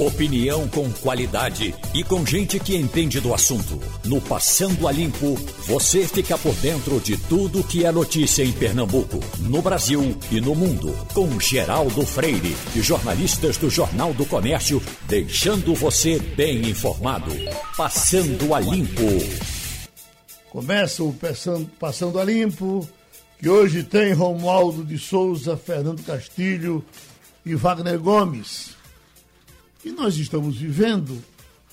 Opinião com qualidade e com gente que entende do assunto. No Passando a Limpo, você fica por dentro de tudo que é notícia em Pernambuco, no Brasil e no mundo. Com Geraldo Freire e jornalistas do Jornal do Comércio, deixando você bem informado. Passando a Limpo. Começa o Passando, a Limpo, que hoje tem Romualdo de Souza, Fernando Castilho e Wagner Gomes. E nós estamos vivendo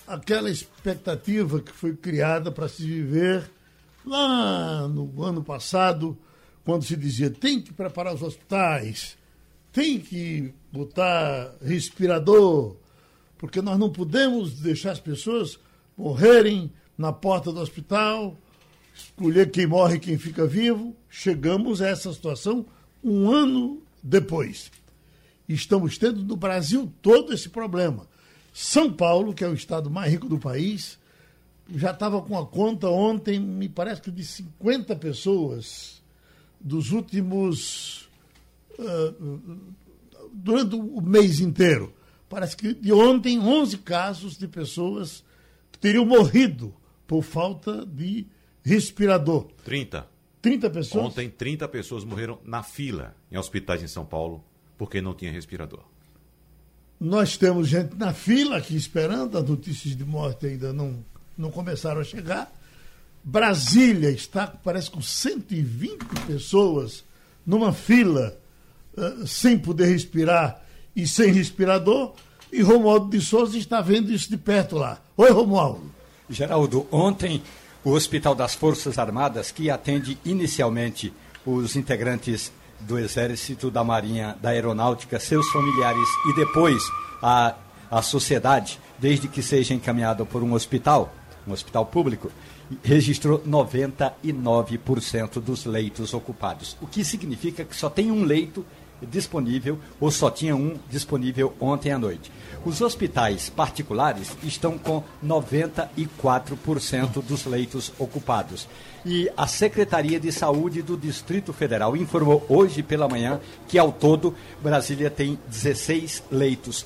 aquela expectativa que foi criada para se viver lá no ano passado, quando se dizia tem que preparar os hospitais, tem que botar respirador, porque nós não podemos deixar as pessoas morrerem na porta do hospital, escolher quem morre e quem fica vivo. Chegamos a essa situação um ano depois. Estamos tendo no Brasil todo esse problema. São Paulo, que é o estado mais rico do país, já estava com a conta ontem, me parece que de 50 pessoas dos últimos. Uh, durante o mês inteiro. Parece que de ontem, 11 casos de pessoas que teriam morrido por falta de respirador. 30. 30 pessoas? Ontem, 30 pessoas morreram na fila em hospitais em São Paulo porque não tinha respirador. Nós temos gente na fila aqui esperando, as notícias de morte ainda não, não começaram a chegar. Brasília está, parece, com 120 pessoas numa fila uh, sem poder respirar e sem respirador. E Romualdo de Souza está vendo isso de perto lá. Oi, Romualdo. Geraldo, ontem o Hospital das Forças Armadas, que atende inicialmente os integrantes do Exército, da Marinha, da Aeronáutica, seus familiares e depois a, a sociedade, desde que seja encaminhado por um hospital, um hospital público, registrou 99% dos leitos ocupados. O que significa que só tem um leito disponível, ou só tinha um disponível ontem à noite. Os hospitais particulares estão com 94% dos leitos ocupados. E a Secretaria de Saúde do Distrito Federal informou hoje pela manhã que, ao todo, Brasília tem 16 leitos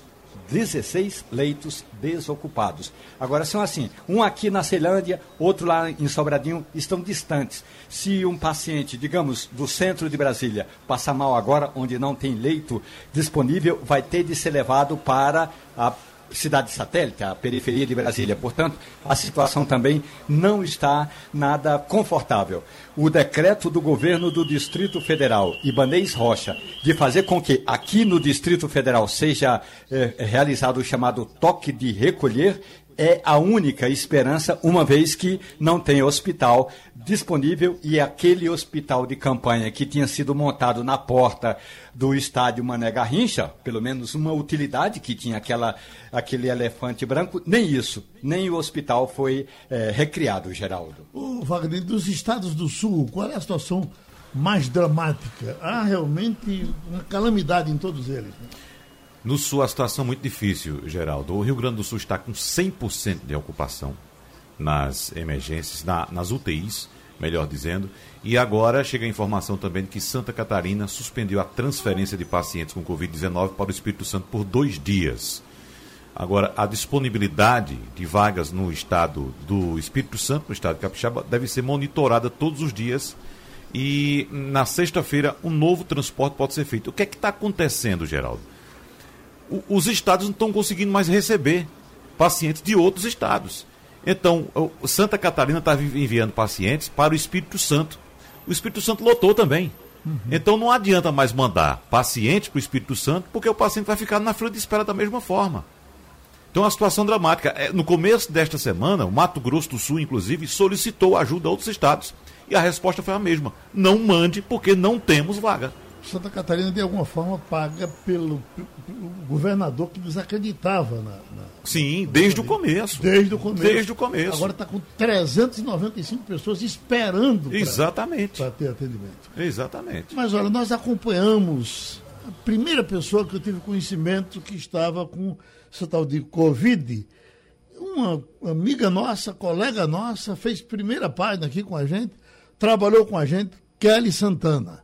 16 leitos desocupados. Agora são assim, um aqui na Ceilândia, outro lá em Sobradinho, estão distantes. Se um paciente, digamos, do centro de Brasília, passar mal agora, onde não tem leito disponível, vai ter de ser levado para a cidade satélite, a periferia de Brasília. Portanto, a situação também não está nada confortável. O decreto do governo do Distrito Federal, Ibanês Rocha, de fazer com que aqui no Distrito Federal seja eh, realizado o chamado toque de recolher, é a única esperança, uma vez que não tem hospital disponível e aquele hospital de campanha que tinha sido montado na porta do estádio Mané Garrincha, pelo menos uma utilidade que tinha aquela, aquele elefante branco, nem isso, nem o hospital foi é, recriado, Geraldo. O Wagner, dos estados do sul, qual é a situação mais dramática? Há realmente uma calamidade em todos eles. Né? No Sul, a situação é muito difícil, Geraldo. O Rio Grande do Sul está com 100% de ocupação nas emergências, na, nas UTIs, melhor dizendo. E agora chega a informação também de que Santa Catarina suspendeu a transferência de pacientes com Covid-19 para o Espírito Santo por dois dias. Agora, a disponibilidade de vagas no estado do Espírito Santo, no estado de Capixaba, deve ser monitorada todos os dias. E na sexta-feira, um novo transporte pode ser feito. O que é que está acontecendo, Geraldo? Os estados não estão conseguindo mais receber pacientes de outros estados. Então, Santa Catarina está enviando pacientes para o Espírito Santo. O Espírito Santo lotou também. Uhum. Então não adianta mais mandar pacientes para o Espírito Santo, porque o paciente vai ficar na fila de espera da mesma forma. Então, é uma situação dramática. É, no começo desta semana, o Mato Grosso do Sul, inclusive, solicitou ajuda a outros estados. E a resposta foi a mesma: não mande, porque não temos vaga. Santa Catarina, de alguma forma, paga pelo, pelo governador que desacreditava na. na Sim, desde o começo. Desde o começo. Desde o começo. Agora está com 395 pessoas esperando Exatamente. para ter atendimento. Exatamente. Mas olha, nós acompanhamos a primeira pessoa que eu tive conhecimento que estava com essa tal de Covid. Uma amiga nossa, colega nossa, fez primeira página aqui com a gente, trabalhou com a gente, Kelly Santana.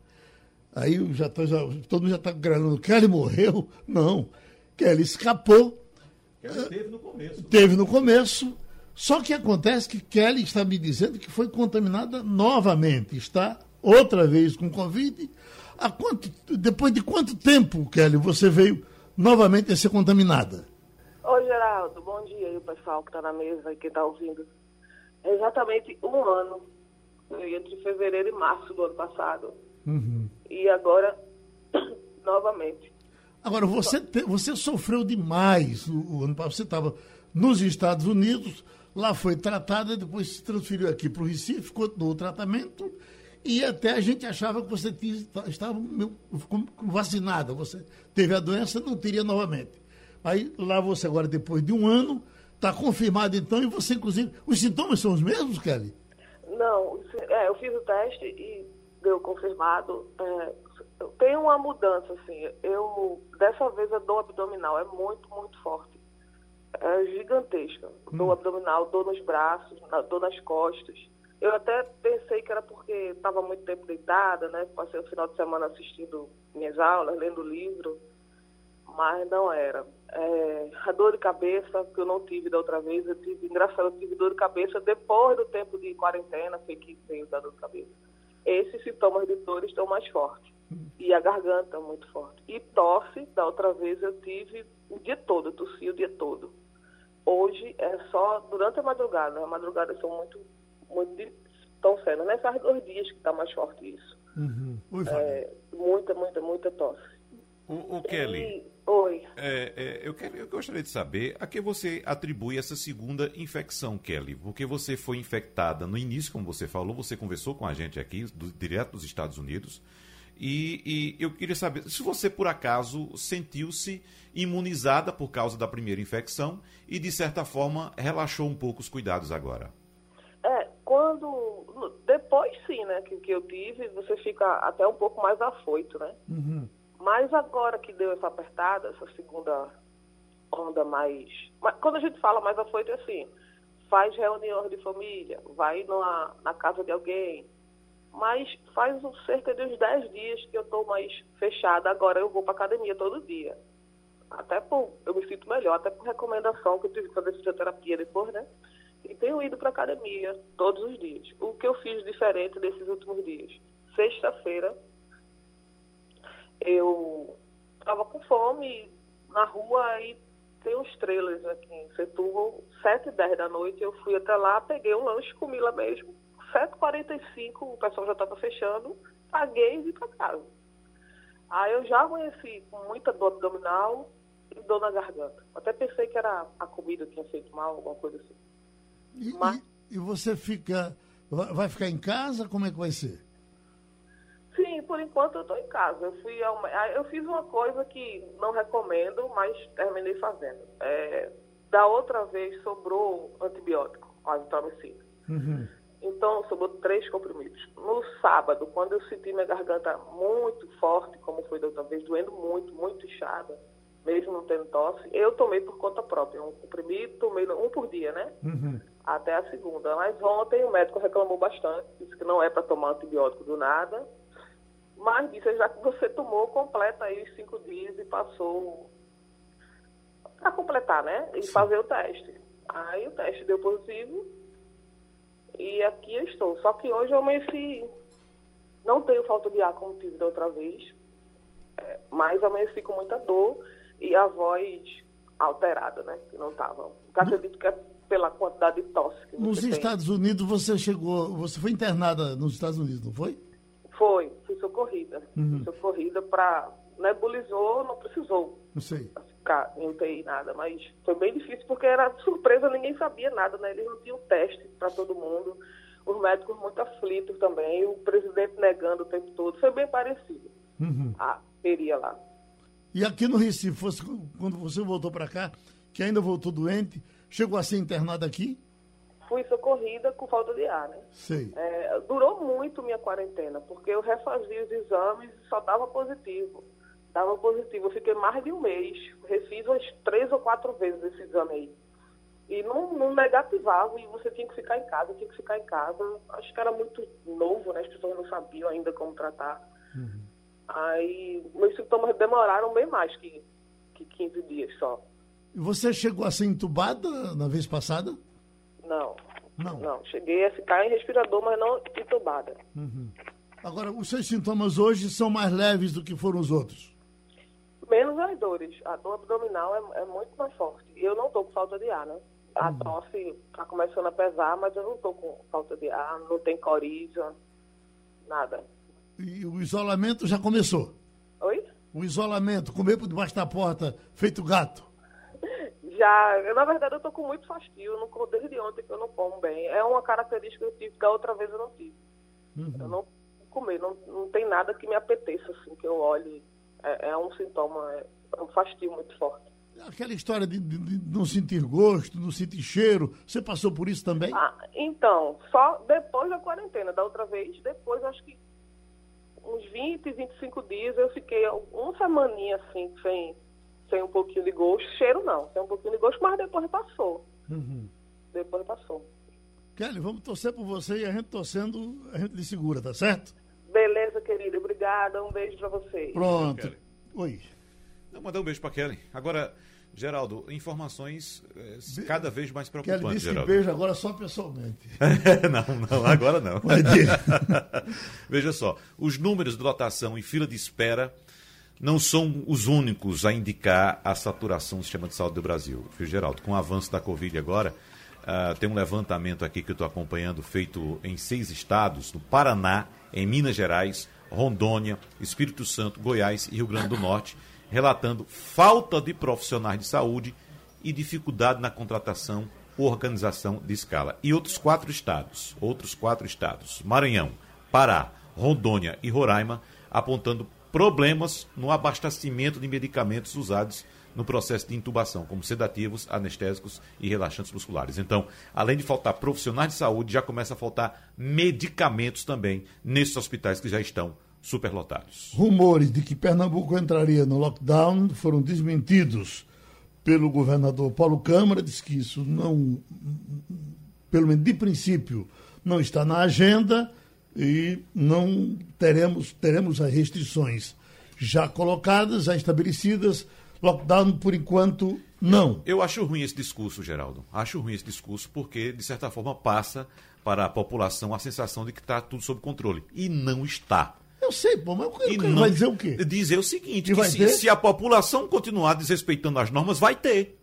Aí já, tô, já todo mundo já está gravando, Kelly morreu? Não. Kelly escapou, teve no começo. Teve no começo. Só que acontece que Kelly está me dizendo que foi contaminada novamente. Está outra vez com Covid. Há quanto, depois de quanto tempo, Kelly, você veio novamente a ser contaminada? Oi, Geraldo. Bom dia aí, o pessoal que está na mesa e quem está ouvindo. É exatamente um ano, entre fevereiro e março do ano passado. Uhum. E agora, novamente. Agora, você, te, você sofreu demais o, ano passado. Você estava nos Estados Unidos, lá foi tratada, depois se transferiu aqui para o Recife, continuou o tratamento e até a gente achava que você tinha, estava vacinada, você teve a doença, não teria novamente. Aí lá você agora, depois de um ano, está confirmado então, e você inclusive, os sintomas são os mesmos, Kelly? Não, é, eu fiz o teste e deu confirmado. É, tem uma mudança, assim, eu, dessa vez a dor abdominal é muito, muito forte. É gigantesca. Hum. Dor abdominal, dor nos braços, dor nas costas. Eu até pensei que era porque estava muito tempo deitada, né? Passei o final de semana assistindo minhas aulas, lendo livro, mas não era. É, a dor de cabeça, que eu não tive da outra vez, eu tive, engraçado, eu tive dor de cabeça depois do tempo de quarentena, foi que veio da dor de cabeça. Esses sintomas de dor estão mais fortes. E a garganta muito forte. E tosse, da outra vez eu tive o dia todo, eu tossi o dia todo. Hoje é só durante a madrugada. A madrugada são muito muito estão sendo nessas dois dias que está mais forte isso. Uhum. Oi, é, muita, muita, muita tosse. O, o Kelly. E, oi. É, é, eu, quero, eu gostaria de saber a que você atribui essa segunda infecção, Kelly. Porque você foi infectada no início, como você falou, você conversou com a gente aqui, do, direto dos Estados Unidos. E, e, eu queria saber se você, por acaso, sentiu-se imunizada por causa da primeira infecção e, de certa forma, relaxou um pouco os cuidados agora. É, quando. Depois sim, né, que, que eu tive, você fica até um pouco mais afoito, né? Uhum. Mas agora que deu essa apertada, essa segunda onda mais. Quando a gente fala mais afoito, é assim: faz reuniões de família, vai numa, na casa de alguém. Mas faz cerca de uns 10 dias que eu estou mais fechada. Agora eu vou para academia todo dia. Até por. Eu me sinto melhor, até por recomendação que eu tive que fazer fisioterapia depois, né? e tenho ido para academia todos os dias. O que eu fiz diferente desses últimos dias? Sexta-feira, eu estava com fome na rua e tem uns trailers aqui em Setúbal, 7 e 10 da noite, eu fui até lá, peguei um lanche, comi lá mesmo, 7h45, o pessoal já estava fechando, paguei e vim para casa. Aí eu já amanheci com muita dor abdominal e dor na garganta. Até pensei que era a comida que tinha feito mal, alguma coisa assim. E, Mas... e, e você fica. Vai ficar em casa? Como é que vai ser? Por enquanto eu estou em casa. Eu, fui ao, eu fiz uma coisa que não recomendo, mas terminei fazendo. É, da outra vez sobrou antibiótico, azitromicina. Uhum. Então sobrou três comprimidos. No sábado, quando eu senti minha garganta muito forte, como foi da outra vez, doendo muito, muito inchada, mesmo não tendo tosse, eu tomei por conta própria. Um comprimido, tomei um por dia, né? Uhum até a segunda. Mas ontem o médico reclamou bastante, disse que não é para tomar antibiótico do nada. Mas disse, já que você tomou, completa aí os cinco dias e passou para completar, né? E Sim. fazer o teste. Aí o teste deu positivo e aqui eu estou. Só que hoje eu amanheci, não tenho falta de ar como tive da outra vez, é, mas amanheci com muita dor e a voz alterada, né? Que não estava. Acredito que é pela quantidade de tosse que Nos Estados tem. Unidos você chegou, você foi internada nos Estados Unidos, não foi? Foi, fui socorrida. Uhum. Fui socorrida para. Nebulizou, não precisou não sei. ficar em UTI nada, mas foi bem difícil porque era surpresa, ninguém sabia nada, né? Eles não tinham teste para todo mundo, os médicos muito aflitos também, o presidente negando o tempo todo. Foi bem parecido. Uhum. A feria lá. E aqui no Recife, fosse, quando você voltou para cá, que ainda voltou doente, Chegou a ser internada aqui? Fui socorrida com falta de ar, né? Sei. É, durou muito minha quarentena, porque eu refazia os exames e só dava positivo. Dava positivo. Eu fiquei mais de um mês. Refiz umas três ou quatro vezes esse exame aí. E não, não negativava, e você tinha que ficar em casa, tinha que ficar em casa. Acho que era muito novo, né? As pessoas não sabiam ainda como tratar. Uhum. Aí, meus sintomas demoraram bem mais que, que 15 dias só. E você chegou a ser entubada na vez passada? Não. Não. Não. Cheguei a ficar em respirador, mas não entubada. Uhum. Agora, os seus sintomas hoje são mais leves do que foram os outros? Menos as dores. A dor abdominal é, é muito mais forte. E eu não estou com falta de ar, né? A Uhum. tosse está começando a pesar, mas eu não estou com falta de ar, não tem coriza, nada. E o isolamento já começou? Oi? O isolamento, comer por debaixo da porta, feito gato. Já, eu, na verdade, eu tô com muito fastio, eu não desde ontem que eu não como bem. É uma característica que eu tive, da outra vez eu não tive. Eu não comer, não, não tem nada que me apeteça, assim, que eu olhe. É, é um sintoma, é, é um fastio muito forte. Aquela história de, de- de não sentir gosto, não sentir cheiro, você passou por isso também? Ah, então, só depois da quarentena, da outra vez, depois, acho que uns 20, 25 dias, eu fiquei uma semaninha assim, sem, sem um pouquinho de gosto. Cheiro não, sem um pouquinho de gosto, mas depois passou. Uhum. Depois passou. Kelly, vamos torcer por você e a gente torcendo, a gente lhe segura, tá certo? Beleza, querida. Obrigada. Um beijo pra vocês. Pronto. Kelly. Oi. Não, mandar um beijo para Kelly. Agora, Geraldo, informações eh, cada vez mais Kelly preocupantes, disse que Geraldo. beijo agora só pessoalmente. não, não, agora não. Veja só, os números de lotação e fila de espera não são os únicos a indicar a saturação do sistema de saúde do Brasil. Viu, Geraldo? Com o avanço da Covid agora, ah, tem um levantamento aqui que eu estou acompanhando, feito em seis estados, no Paraná, em Minas Gerais, Rondônia, Espírito Santo, Goiás e Rio Grande do Norte, relatando falta de profissionais de saúde e dificuldade na contratação ou organização de escala. E outros quatro estados, outros quatro estados, Maranhão, Pará, Rondônia e Roraima, apontando problemas no abastecimento de medicamentos usados no processo de intubação, como sedativos, anestésicos e relaxantes musculares. Então, além de faltar profissionais de saúde, já começa a faltar medicamentos também nesses hospitais que já estão superlotados. Rumores de que Pernambuco entraria no lockdown foram desmentidos pelo governador Paulo Câmara, disse que isso não, pelo menos de princípio, não está na agenda e não teremos, teremos as restrições já colocadas, já estabelecidas. Lockdown, por enquanto, não. Eu acho ruim esse discurso, Geraldo. Acho ruim esse discurso porque, de certa forma, passa para a população a sensação de que está tudo sob controle. E não está. Eu sei, pô, mas o que não- vai dizer o quê? Dizer o seguinte, que vai se, se a população continuar desrespeitando as normas, vai ter.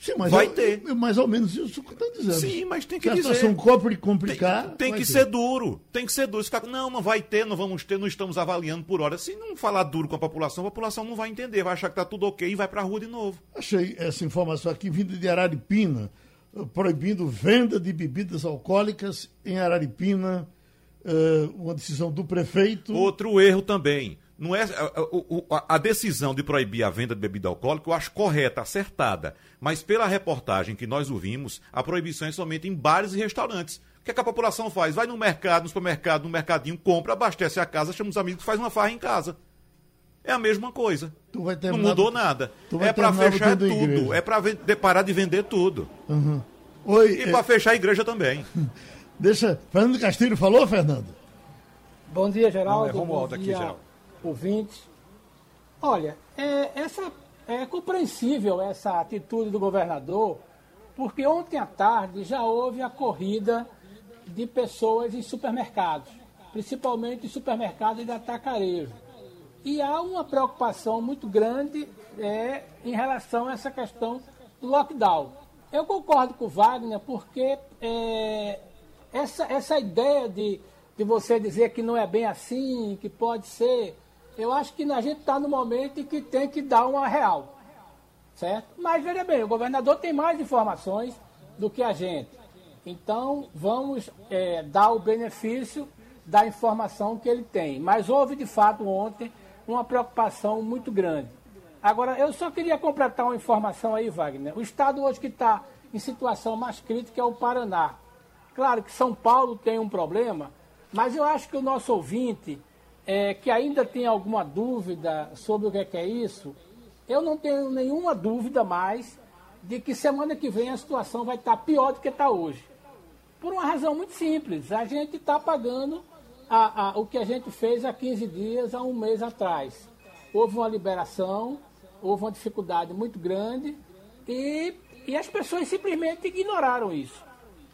Sim, mas vai eu- ter. eu- mais ou menos isso que eu estou dizendo. Sim, mas tem que Se a dizer. situação compre Tem, complicar. tem vai que ter. ser duro. Tem que ser duro. Cara, não, não vai ter, não vamos ter, não estamos avaliando por hora. Se não falar duro com a população, a população não vai entender, vai achar que está tudo ok e vai para a rua de novo. Achei essa informação aqui vinda de Araripina, eh, proibindo venda de bebidas alcoólicas em Araripina, eh, uma decisão do prefeito. Outro erro também. Não é a, o- a- a decisão de proibir a venda de bebida alcoólica, eu acho correta, acertada. Mas pela reportagem que nós ouvimos, a proibição é somente em bares e restaurantes. O que, é que a população faz? Vai no mercado, no supermercado, no mercadinho, compra, abastece a casa, chama os amigos, faz uma farra em casa. É a mesma coisa. Tu vai Não mudou nada. tu vai É para fechar tudo. igreja. É para parar de vender tudo. Oi, E eh, para fechar a igreja também. deixa. Fernando Castilho falou, Fernando? Bom dia, Geraldo. Não, é Romualdo aqui, Geraldo. Ouvintes. Olha, é, essa, é compreensível essa atitude do governador, porque ontem à tarde já houve a corrida de pessoas em supermercados, principalmente em supermercados de atacarejo. E há uma preocupação muito grande é, em relação a essa questão do lockdown. Eu concordo com o Wagner porque é, essa, essa ideia de, de você dizer que não é bem assim, que pode ser, eu acho que a gente está no momento em que tem que dar uma real. Certo? Mas veja bem, o governador tem mais informações do que a gente. Então vamos é, dar o benefício da informação que ele tem. Mas houve de fato ontem uma preocupação muito grande. Agora, eu só queria completar uma informação aí, Wagner. O estado hoje que está em situação mais crítica é o Paraná. Claro que São Paulo tem um problema, mas eu acho que o nosso ouvinte, é, que ainda tem alguma dúvida sobre o que é, que é isso, eu não tenho nenhuma dúvida mais de que semana que vem a situação vai estar pior do que está hoje. Por uma razão muito simples, a gente está pagando a- a- o que a gente fez há 15 dias, há um mês atrás. Houve uma liberação, houve uma dificuldade muito grande E, e as pessoas simplesmente ignoraram isso.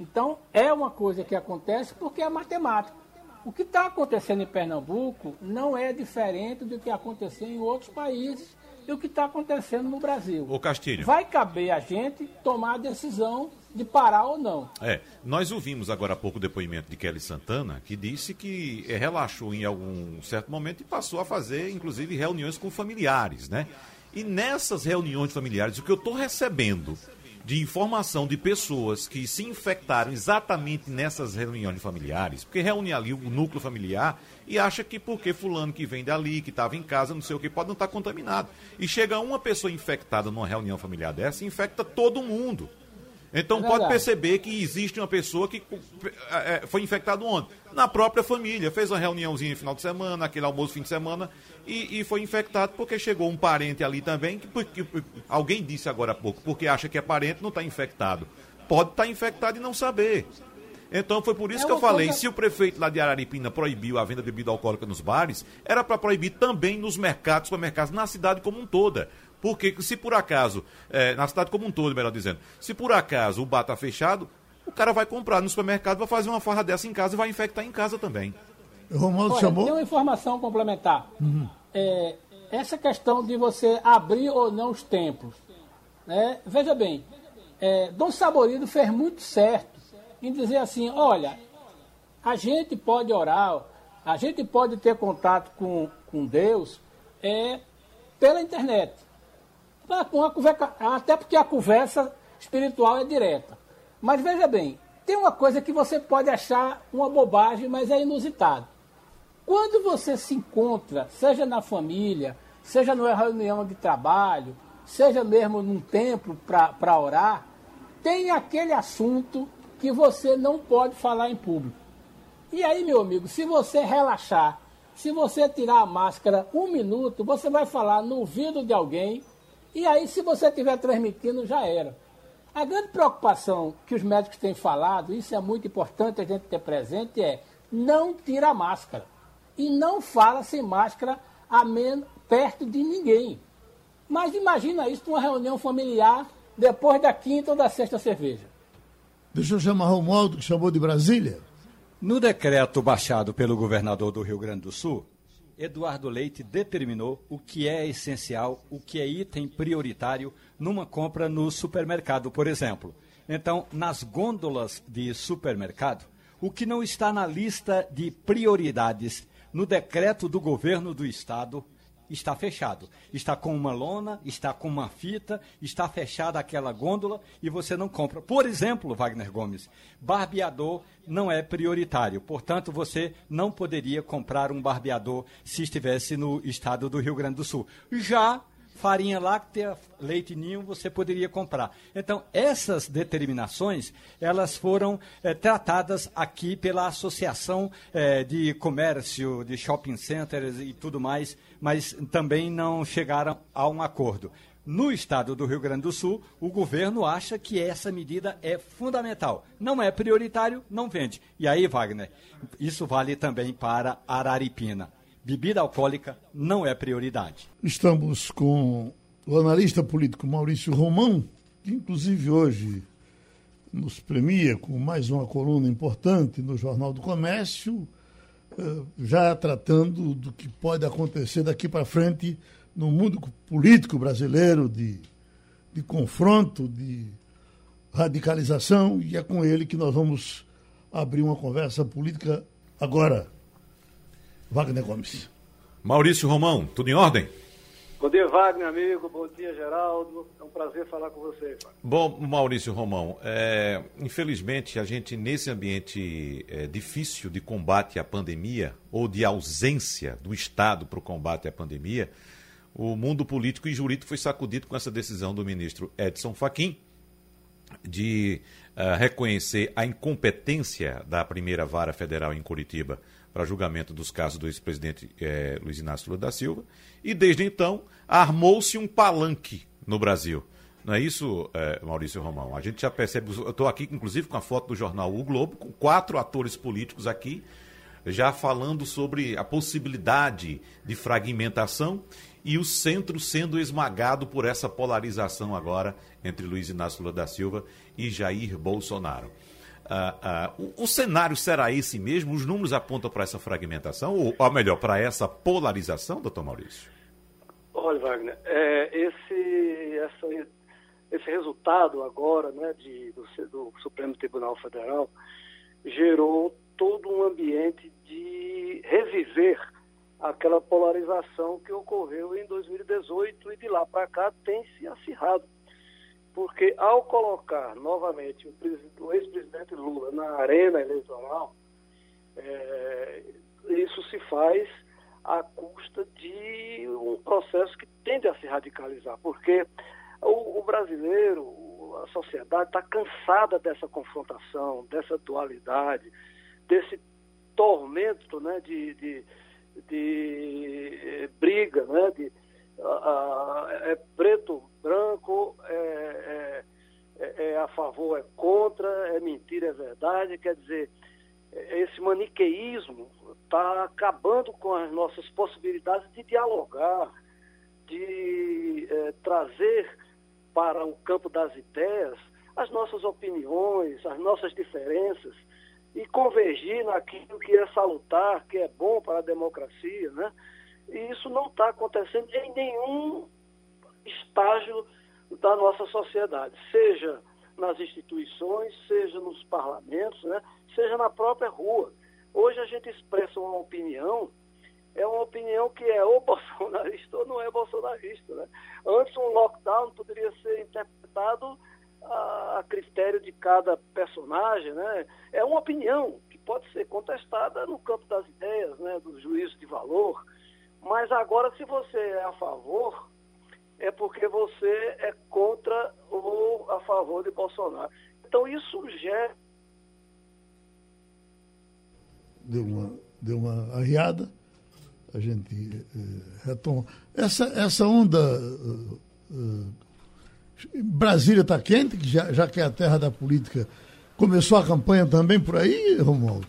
Então, é uma coisa que acontece porque é matemática. O que está acontecendo em Pernambuco não é diferente do que aconteceu em outros países e o que está acontecendo no Brasil. O Castilho. Vai caber a gente tomar a decisão de parar ou não. É, nós ouvimos agora há pouco o depoimento de Kelly Santana, que disse que eh, relaxou em algum certo momento e passou a fazer, inclusive, reuniões com familiares, né? E nessas reuniões familiares, o que eu estou recebendo de informação de pessoas que se infectaram exatamente nessas reuniões familiares, porque reúne ali o núcleo familiar e acha que porque fulano que vem dali, que estava em casa, não sei o que, pode não estar tá contaminado. E chega uma pessoa infectada numa reunião familiar dessa infecta todo mundo. Então é pode perceber que existe uma pessoa que é, é, foi infectada ontem, na própria família, fez uma reuniãozinha no final de semana, aquele almoço fim de semana, e, e foi infectado porque chegou um parente ali também, que, porque, alguém disse agora há pouco, porque acha que é parente, não está infectado. Pode estar tá infectado e não saber. Então foi por isso é que eu falei, coisa... se o prefeito lá de Araripina proibiu a venda de bebida alcoólica nos bares, era para proibir também nos mercados, supermercados, na cidade como um toda. Porque se por acaso, é, na cidade como um todo, melhor dizendo, se por acaso o bar está fechado, o cara vai comprar no supermercado, vai fazer uma farra dessa em casa e vai infectar em casa também. Romualdo Olha, chamou. Tem uma informação complementar. Uhum. É, essa questão de você abrir ou não os templos. Né? Veja bem, é, Dom Saborido fez muito certo em dizer assim: olha, a gente pode orar, a gente pode ter contato com, com Deus é, pela internet. Até porque a conversa espiritual é direta. Mas veja bem, tem uma coisa que você pode achar uma bobagem, mas é inusitado. Quando você se encontra, seja na família, seja numa reunião de trabalho, seja mesmo num templo para orar, tem aquele assunto que você não pode falar em público. E aí, meu amigo, se você relaxar, se você tirar a máscara um minuto, você vai falar no ouvido de alguém e aí, se você estiver transmitindo, já era. A grande preocupação que os médicos têm falado, isso é muito importante a gente ter presente, é não tira a máscara. E não fala sem máscara a menos, perto de ninguém. Mas imagina isso numa reunião familiar depois da quinta ou da sexta cerveja. Deixa eu chamar o Romualdo, que chamou de Brasília. No decreto baixado pelo governador do Rio Grande do Sul, Eduardo Leite determinou o que é essencial, o que é item prioritário numa compra no supermercado, por exemplo. Então, nas gôndolas de supermercado, o que não está na lista de prioridades no decreto do governo do estado está fechado. Está com uma lona, está com uma fita, está fechada aquela gôndola e você não compra. Por exemplo, Wagner Gomes, barbeador não é prioritário. Portanto, você não poderia comprar um barbeador se estivesse no estado do Rio Grande do Sul. Já farinha láctea, leite ninho, você poderia comprar. Então, essas determinações, elas foram é, tratadas aqui pela Associação é, de Comércio, de Shopping Centers e tudo mais, mas também não chegaram a um acordo. No estado do Rio Grande do Sul, o governo acha que essa medida é fundamental. Não é prioritário, não vende. E aí, Wagner, isso vale também para Araripina bebida alcoólica não é prioridade. Estamos com o analista político Maurício Romão, que inclusive hoje nos premia com mais uma coluna importante no Jornal do Comércio, já tratando do que pode acontecer daqui para frente no mundo político brasileiro, de, de confronto, de radicalização, e é com ele que nós vamos abrir uma conversa política agora. Wagner Gomes. Maurício Romão, tudo em ordem? Bom dia, Wagner, amigo. Bom dia, Geraldo. É um prazer falar com você. Bom, Maurício Romão, é, infelizmente a gente, nesse ambiente é, difícil de combate à pandemia, ou de ausência do Estado para o combate à pandemia, o mundo político e jurídico foi sacudido com essa decisão do ministro Edson Fachin de uh, reconhecer a incompetência da primeira vara federal em Curitiba para julgamento dos casos do ex-presidente eh, Luiz Inácio Lula da Silva. E desde então armou-se um palanque no Brasil. Não é isso, eh, Maurício Romão? A gente já percebe. Eu estou aqui, inclusive, com a foto do jornal O Globo, com quatro atores políticos aqui, já falando sobre a possibilidade de fragmentação e o centro sendo esmagado por essa polarização agora entre Luiz Inácio Lula da Silva e Jair Bolsonaro. Uh, uh, o, o, cenário será esse mesmo? Os números apontam para essa fragmentação, ou, ou melhor, para essa polarização, doutor Maurício? Olha, Wagner, é, esse, essa, esse resultado agora né, de, do, do Supremo Tribunal Federal gerou todo um ambiente de reviver aquela polarização que ocorreu em 2018 e de lá para cá tem se acirrado. Porque ao colocar novamente o, ex-presidente Lula na arena eleitoral, é, isso se faz à custa de um processo que tende a se radicalizar, porque o, o brasileiro, a sociedade está cansada dessa confrontação, dessa dualidade, desse tormento né, de, de, de eh, briga, né, de, é preto, branco, é, é, é, a favor, é contra, é mentira, é verdade, quer dizer, esse maniqueísmo está acabando com as nossas possibilidades de dialogar, de é, trazer para o campo das ideias as nossas opiniões, as nossas diferenças e convergir naquilo que é salutar, que é bom para a democracia, né? E isso não está acontecendo em nenhum estágio da nossa sociedade, seja nas instituições, seja nos parlamentos, né? seja na própria rua. Hoje a gente expressa uma opinião, é uma opinião que é ou bolsonarista ou não é bolsonarista. Né? Antes, um lockdown poderia ser interpretado a, a critério de cada personagem. Né? É uma opinião que pode ser contestada no campo das ideias, né? do juízo de valor. Mas agora, se você é a favor, é porque você é contra ou a favor de Bolsonaro. Então, isso gera deu uma, deu uma arriada, a gente eh, retoma. Essa, essa onda. Uh, uh, Brasília está quente, que já, já que é a terra da política. Começou a campanha também por aí, Romualdo?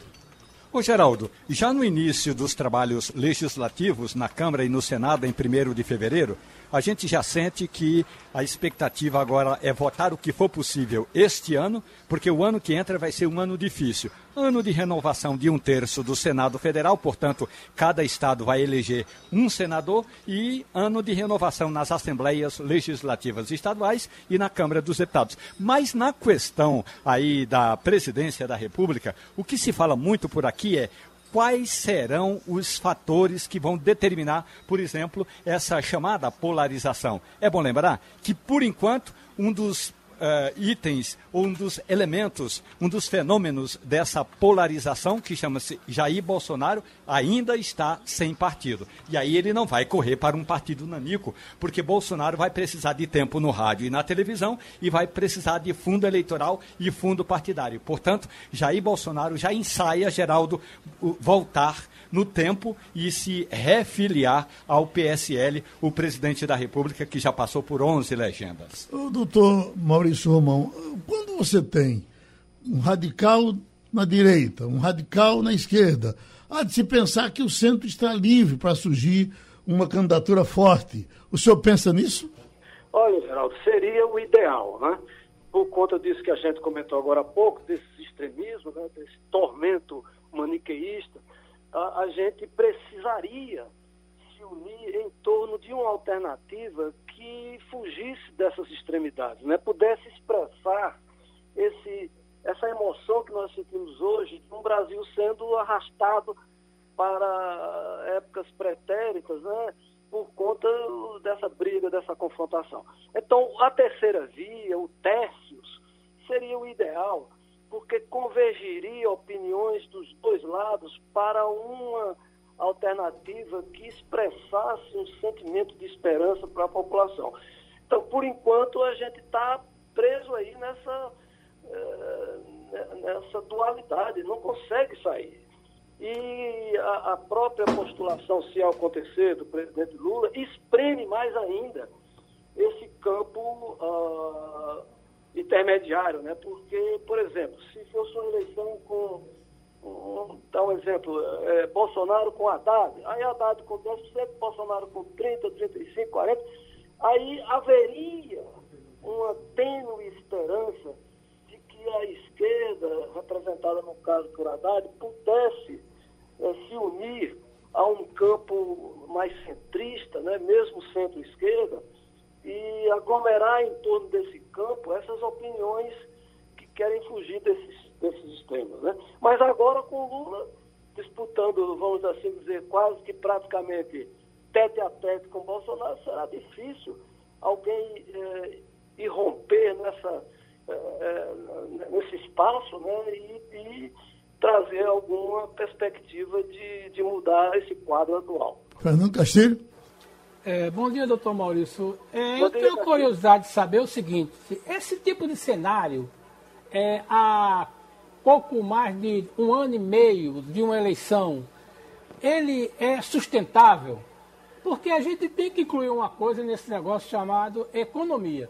Ô Geraldo, já no início dos trabalhos legislativos na Câmara e no Senado, em 1 de fevereiro, a gente já sente que a expectativa agora é votar o que for possível este ano, porque o ano que entra vai ser um ano difícil. Ano de renovação de um terço do Senado Federal, portanto, cada estado vai eleger um senador, e ano de renovação nas assembleias legislativas estaduais e na Câmara dos Deputados. Mas na questão aí da presidência da República, o que se fala muito por aqui é quais serão os fatores que vão determinar, por exemplo, essa chamada polarização. É bom lembrar que, por enquanto, um dos uh, itens, um dos elementos, um dos fenômenos dessa polarização, que chama-se Jair Bolsonaro, ainda está sem partido. E aí ele não vai correr para um partido nanico, porque Bolsonaro vai precisar de tempo no rádio e na televisão e vai precisar de fundo eleitoral e fundo partidário. Portanto, Jair Bolsonaro já ensaia, Geraldo, voltar no tempo e se refiliar ao PSL, o presidente da República, que já passou por 11 legendas. O doutor Maurício Romão, quando você tem um radical na direita, um radical na esquerda, há de se pensar que o centro está livre para surgir uma candidatura forte. O senhor pensa nisso? Olha, Geraldo, seria o ideal, né? Por conta disso que a gente comentou agora há pouco, desse extremismo, né? desse tormento maniqueísta, a, a gente precisaria se unir em torno de uma alternativa que fugisse dessas extremidades, né? pudesse expressar esse, essa emoção que nós sentimos hoje de um Brasil sendo arrastado para épocas pretéritas, né? por conta dessa briga, dessa confrontação. Então, a terceira via, o ideal porque convergiria opiniões dos dois lados para uma alternativa que expressasse um sentimento de esperança para a população. Então, por enquanto, a gente está preso aí nessa, eh, nessa dualidade, não consegue sair. E a, a, própria postulação, se acontecer, do presidente Lula, espreme mais ainda esse campo. Uh, intermediário, né? Porque, por exemplo, se fosse uma eleição com um, dar um exemplo, é, Bolsonaro com Haddad, aí Haddad com 10%, Bolsonaro com 30%, 35%, 40%, aí haveria uma tênue esperança de que a esquerda, representada no caso por Haddad, pudesse é, se unir a um campo mais centrista, né, mesmo centro-esquerda, e aglomerar em torno desse campo essas opiniões que querem fugir desses, desses extremos. Né? Mas agora com Lula disputando, vamos assim dizer, quase que praticamente tete a tete com Bolsonaro, será difícil alguém é, irromper nessa, é, nesse espaço né? e, e trazer alguma perspectiva de, de mudar esse quadro atual. Fernando Castilho? É, bom dia, doutor Maurício. É, eu tenho curiosidade de saber o seguinte: esse tipo de cenário, é, há pouco mais de um ano e meio de uma eleição, ele é sustentável? Porque a gente tem que incluir uma coisa nesse negócio chamado economia.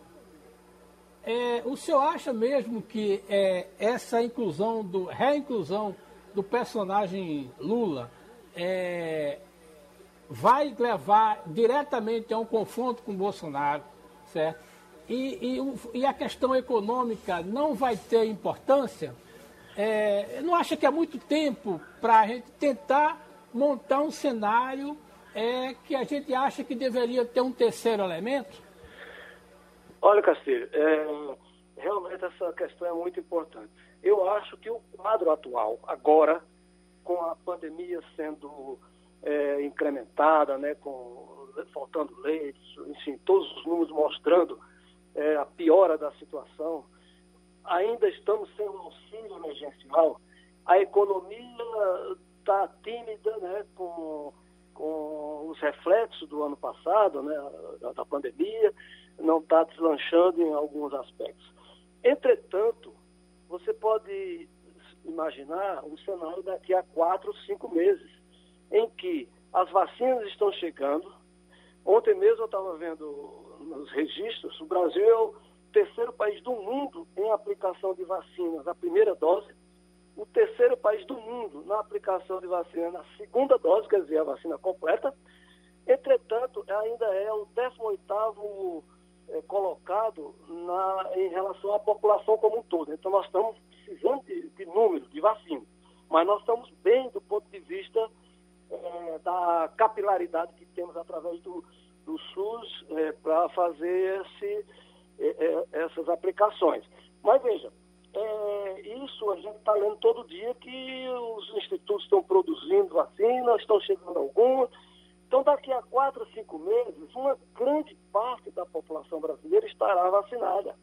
É, o senhor acha mesmo que é, essa inclusão, do, reinclusão do personagem Lula é, vai levar diretamente a um confronto com Bolsonaro, certo? E, e, e a questão econômica não vai ter importância? É, não acha que há muito tempo para a gente tentar montar um cenário é, que a gente acha que deveria ter um terceiro elemento? Olha, Castilho, é, realmente essa questão é muito importante. Eu acho que o quadro atual, agora, com a pandemia sendo é, incrementada, né, com, faltando leitos, enfim, todos os números mostrando é, a piora da situação, ainda estamos sem um auxílio emergencial, a economia está tímida né, com, com os reflexos do ano passado, né, da, da pandemia, não está deslanchando em alguns aspectos. Entretanto, você pode imaginar um cenário daqui a quatro, cinco meses, em que as vacinas estão chegando. Ontem mesmo eu estava vendo nos registros, o Brasil é o terceiro país do mundo em aplicação de vacinas, a primeira dose, o terceiro país do mundo na aplicação de vacina na segunda dose, quer dizer, a vacina completa. Entretanto, ainda é o 18º é, colocado na, em relação à população como um todo. Então, nós estamos precisando de, de números, de vacina. Mas nós estamos bem do ponto de vista é, da capilaridade que temos através do, do SUS é, para fazer esse, é, essas aplicações. Mas veja, isso a gente está lendo todo dia que os institutos estão produzindo vacinas, estão chegando algumas então, daqui a quatro, cinco meses, uma grande parte da população brasileira estará vacinada.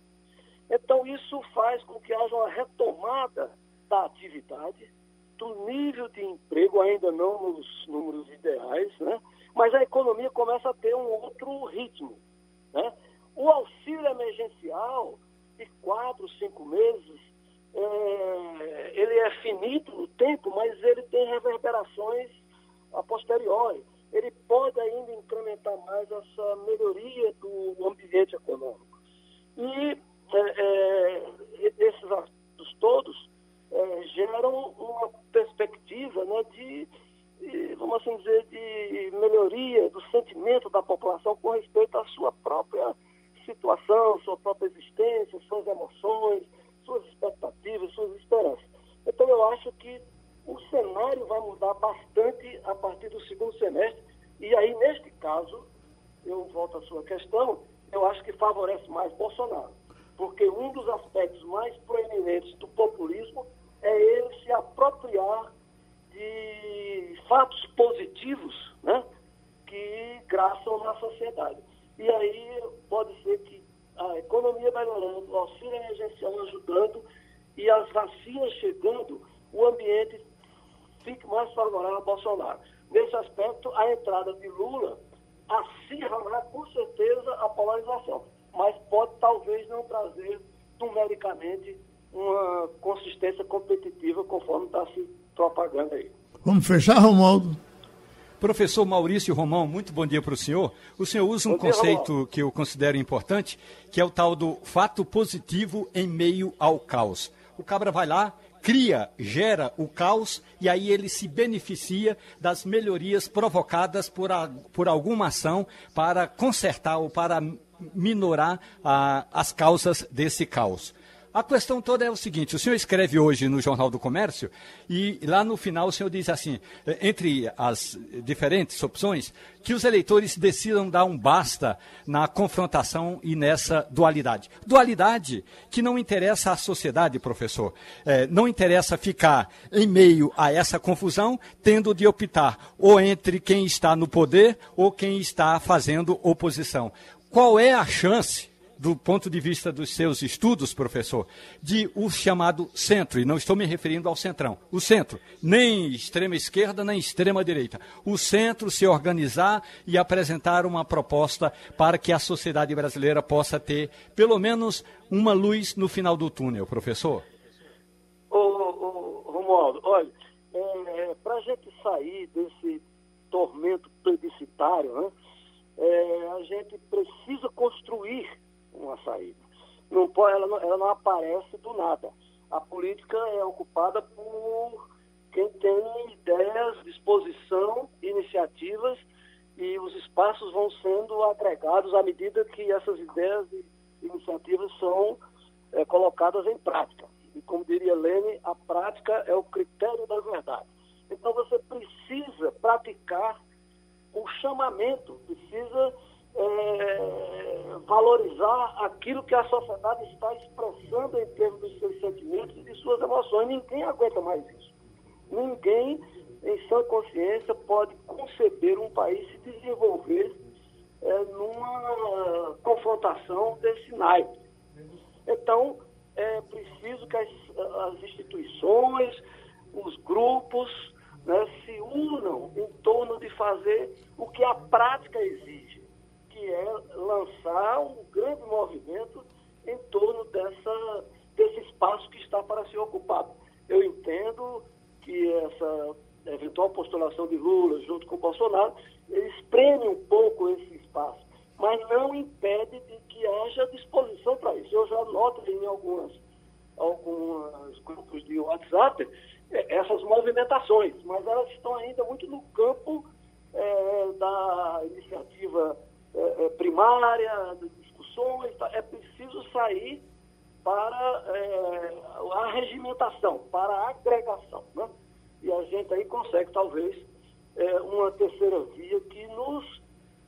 Então, isso faz com que haja uma retomada da atividade, do nível de emprego, ainda não nos números ideais, né? mas a economia começa a ter um outro ritmo. Né? O auxílio emergencial de quatro, cinco meses, é, ele é finito no tempo, mas ele tem reverberações a posteriori ele pode ainda incrementar mais essa melhoria do ambiente econômico. E é, é, esses aspectos todos é, geram uma perspectiva né, de, de, vamos assim dizer, de melhoria do sentimento da população com respeito à sua própria situação, sua própria existência, suas emoções, suas expectativas, suas esperanças. Então eu acho que o cenário vai mudar bastante a partir do segundo semestre. E aí, neste caso, eu volto à sua questão, eu acho que favorece mais Bolsonaro. Porque um dos aspectos mais proeminentes do populismo é ele se apropriar de fatos positivos né, que graçam na sociedade. E aí pode ser que a economia melhorando, o auxílio emergencial ajudando e as vacinas chegando, o ambiente fique mais favorável a Bolsonaro. Nesse aspecto, a entrada de Lula acirrará com certeza a polarização, mas pode talvez não trazer numericamente uma consistência competitiva conforme está se propagando aí. Vamos fechar, Romualdo? Professor Maurício Romão, muito bom dia para o senhor. O senhor usa um dia, conceito Romão. que eu considero importante, que é o tal do fato positivo em meio ao caos. O cabra vai lá, cria, gera o caos e aí ele se beneficia das melhorias provocadas por, a, por alguma ação para consertar ou para minorar a, as causas desse caos. A questão toda é o seguinte: o senhor escreve hoje no Jornal do Comércio e lá no final o senhor diz assim, entre as diferentes opções, que os eleitores decidam dar um basta na confrontação e nessa dualidade. Dualidade que não interessa à sociedade, professor. É, não interessa ficar em meio a essa confusão, tendo de optar ou entre quem está no poder ou quem está fazendo oposição. Qual é a chance? Do ponto de vista dos seus estudos, professor, de o chamado centro, e não estou me referindo ao centrão, o centro, nem extrema esquerda, nem extrema direita. O centro se organizar e apresentar uma proposta para que a sociedade brasileira possa ter, pelo menos, uma luz no final do túnel, professor. Ô, ô Romualdo, olha, é, para a gente sair desse tormento plebiscitário, né, é, a gente precisa construir uma saída. Não pode, ela, não, ela não aparece do nada. A política é ocupada por quem tem ideias, disposição, iniciativas e os espaços vão sendo agregados à medida que essas ideias e iniciativas são é, colocadas em prática. E como diria Lene, a prática é o critério da verdade. Então você precisa praticar o chamamento, precisa é, valorizar aquilo que a sociedade está expressando em termos dos seus sentimentos e de suas emoções. Ninguém aguenta mais isso. Ninguém, em sua consciência, pode conceber um país se desenvolver é, numa confrontação desse naipe. Então, é preciso que as, as instituições, os grupos, né, se unam em torno de fazer o que a prática exige que é lançar um grande movimento em torno dessa, desse espaço que está para ser ocupado. Eu entendo que essa eventual postulação de Lula junto com Bolsonaro espreme um pouco esse espaço, mas não impede de que haja disposição para isso. Eu já noto em algumas, alguns grupos de WhatsApp é, essas movimentações, mas elas estão ainda muito no campo é, da iniciativa é, é, primária, de discussões, tá? é preciso sair para é, a regimentação, para a agregação. Né? E a gente aí consegue, talvez, é, uma terceira via que nos